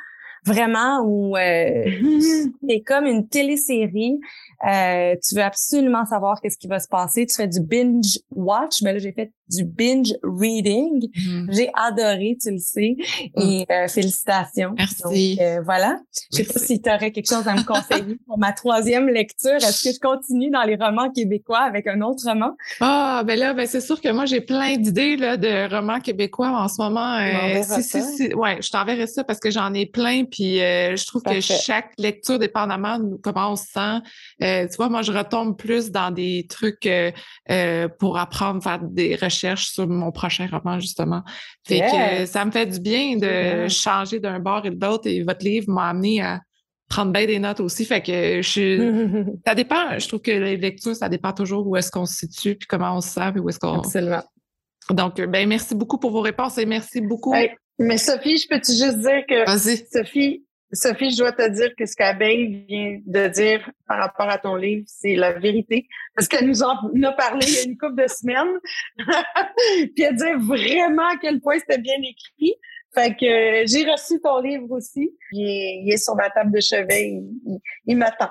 vraiment où euh, (laughs) c'est comme une télésérie. Euh, tu veux absolument savoir qu'est-ce qui va se passer. Tu fais du binge watch, mais là j'ai fait du binge reading. Mm-hmm. J'ai adoré, tu le sais. Mm. Et euh, félicitations. Merci. Donc, euh, voilà. Je sais pas si tu aurais quelque chose à me conseiller pour ma troisième lecture. Est-ce que je continue dans les romans québécois avec un autre roman? Ah, ben là, ben c'est sûr que moi j'ai plein d'idées là de romans québécois en ce moment. Euh, si, si, si, ouais, je t'enverrai ça parce que j'en ai plein. Puis euh, je trouve que chaque lecture, dépendamment de comment on se sent, euh, tu vois, moi je retombe plus dans des trucs pour apprendre, faire des recherches sur mon prochain roman, justement. Fait que ça me fait du bien de changer d'un bord et de l'autre et votre livre m'a amené à prendre bien des notes aussi. Fait que je (laughs) ça dépend. Je trouve que les lectures, ça dépend toujours où est-ce qu'on se situe puis comment on se sent puis où est-ce qu'on. Absolument. Donc, ben merci beaucoup pour vos réponses et merci beaucoup. mais Sophie, je peux-tu juste dire que Sophie, Sophie, je dois te dire que ce qu'Abeille vient de dire par rapport à ton livre, c'est la vérité. Parce qu'elle nous en a parlé il y a une couple de semaines. (laughs) Puis elle dit vraiment à quel point c'était bien écrit. Fait que euh, j'ai reçu ton livre aussi. Il est, sur ma table de chevet. il m'attend.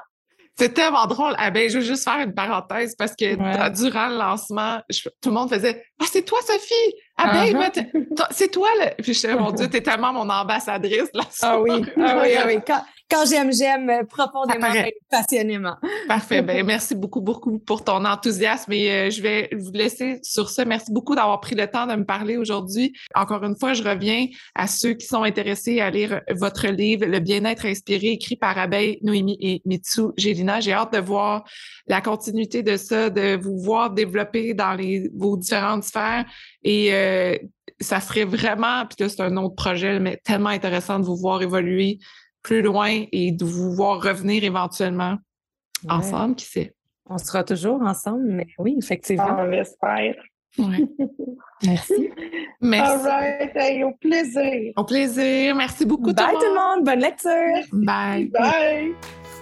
C'est tellement drôle. Ah ben, je veux juste faire une parenthèse parce que durant le lancement, tout le monde faisait Ah, c'est toi, Sophie! Ah ben, uh-huh. c'est toi le. Puis je suis mon (laughs) Dieu, t'es tellement mon ambassadrice là. Ah oui, ah oui, ah (laughs) oui. Quand, j'aime, j'aime euh, profondément et passionnément. Parfait. (laughs) Ben, merci beaucoup, beaucoup pour ton enthousiasme et euh, je vais vous laisser sur ça. Merci beaucoup d'avoir pris le temps de me parler aujourd'hui. Encore une fois, je reviens à ceux qui sont intéressés à lire votre livre, Le bien-être inspiré, écrit par Abeille, Noémie et Mitsu Gélina. J'ai hâte de voir la continuité de ça, de vous voir développer dans les, vos différentes sphères et euh, ça serait vraiment, puis là, c'est un autre projet, mais tellement intéressant de vous voir évoluer plus loin et de vous voir revenir éventuellement ensemble, qui sait? On sera toujours ensemble, mais oui, effectivement. On l'espère. Ouais. (laughs) Merci. Merci. All right. au plaisir. Au plaisir. Merci beaucoup. Bye tout le monde. Bonne lecture. Bye. Bye.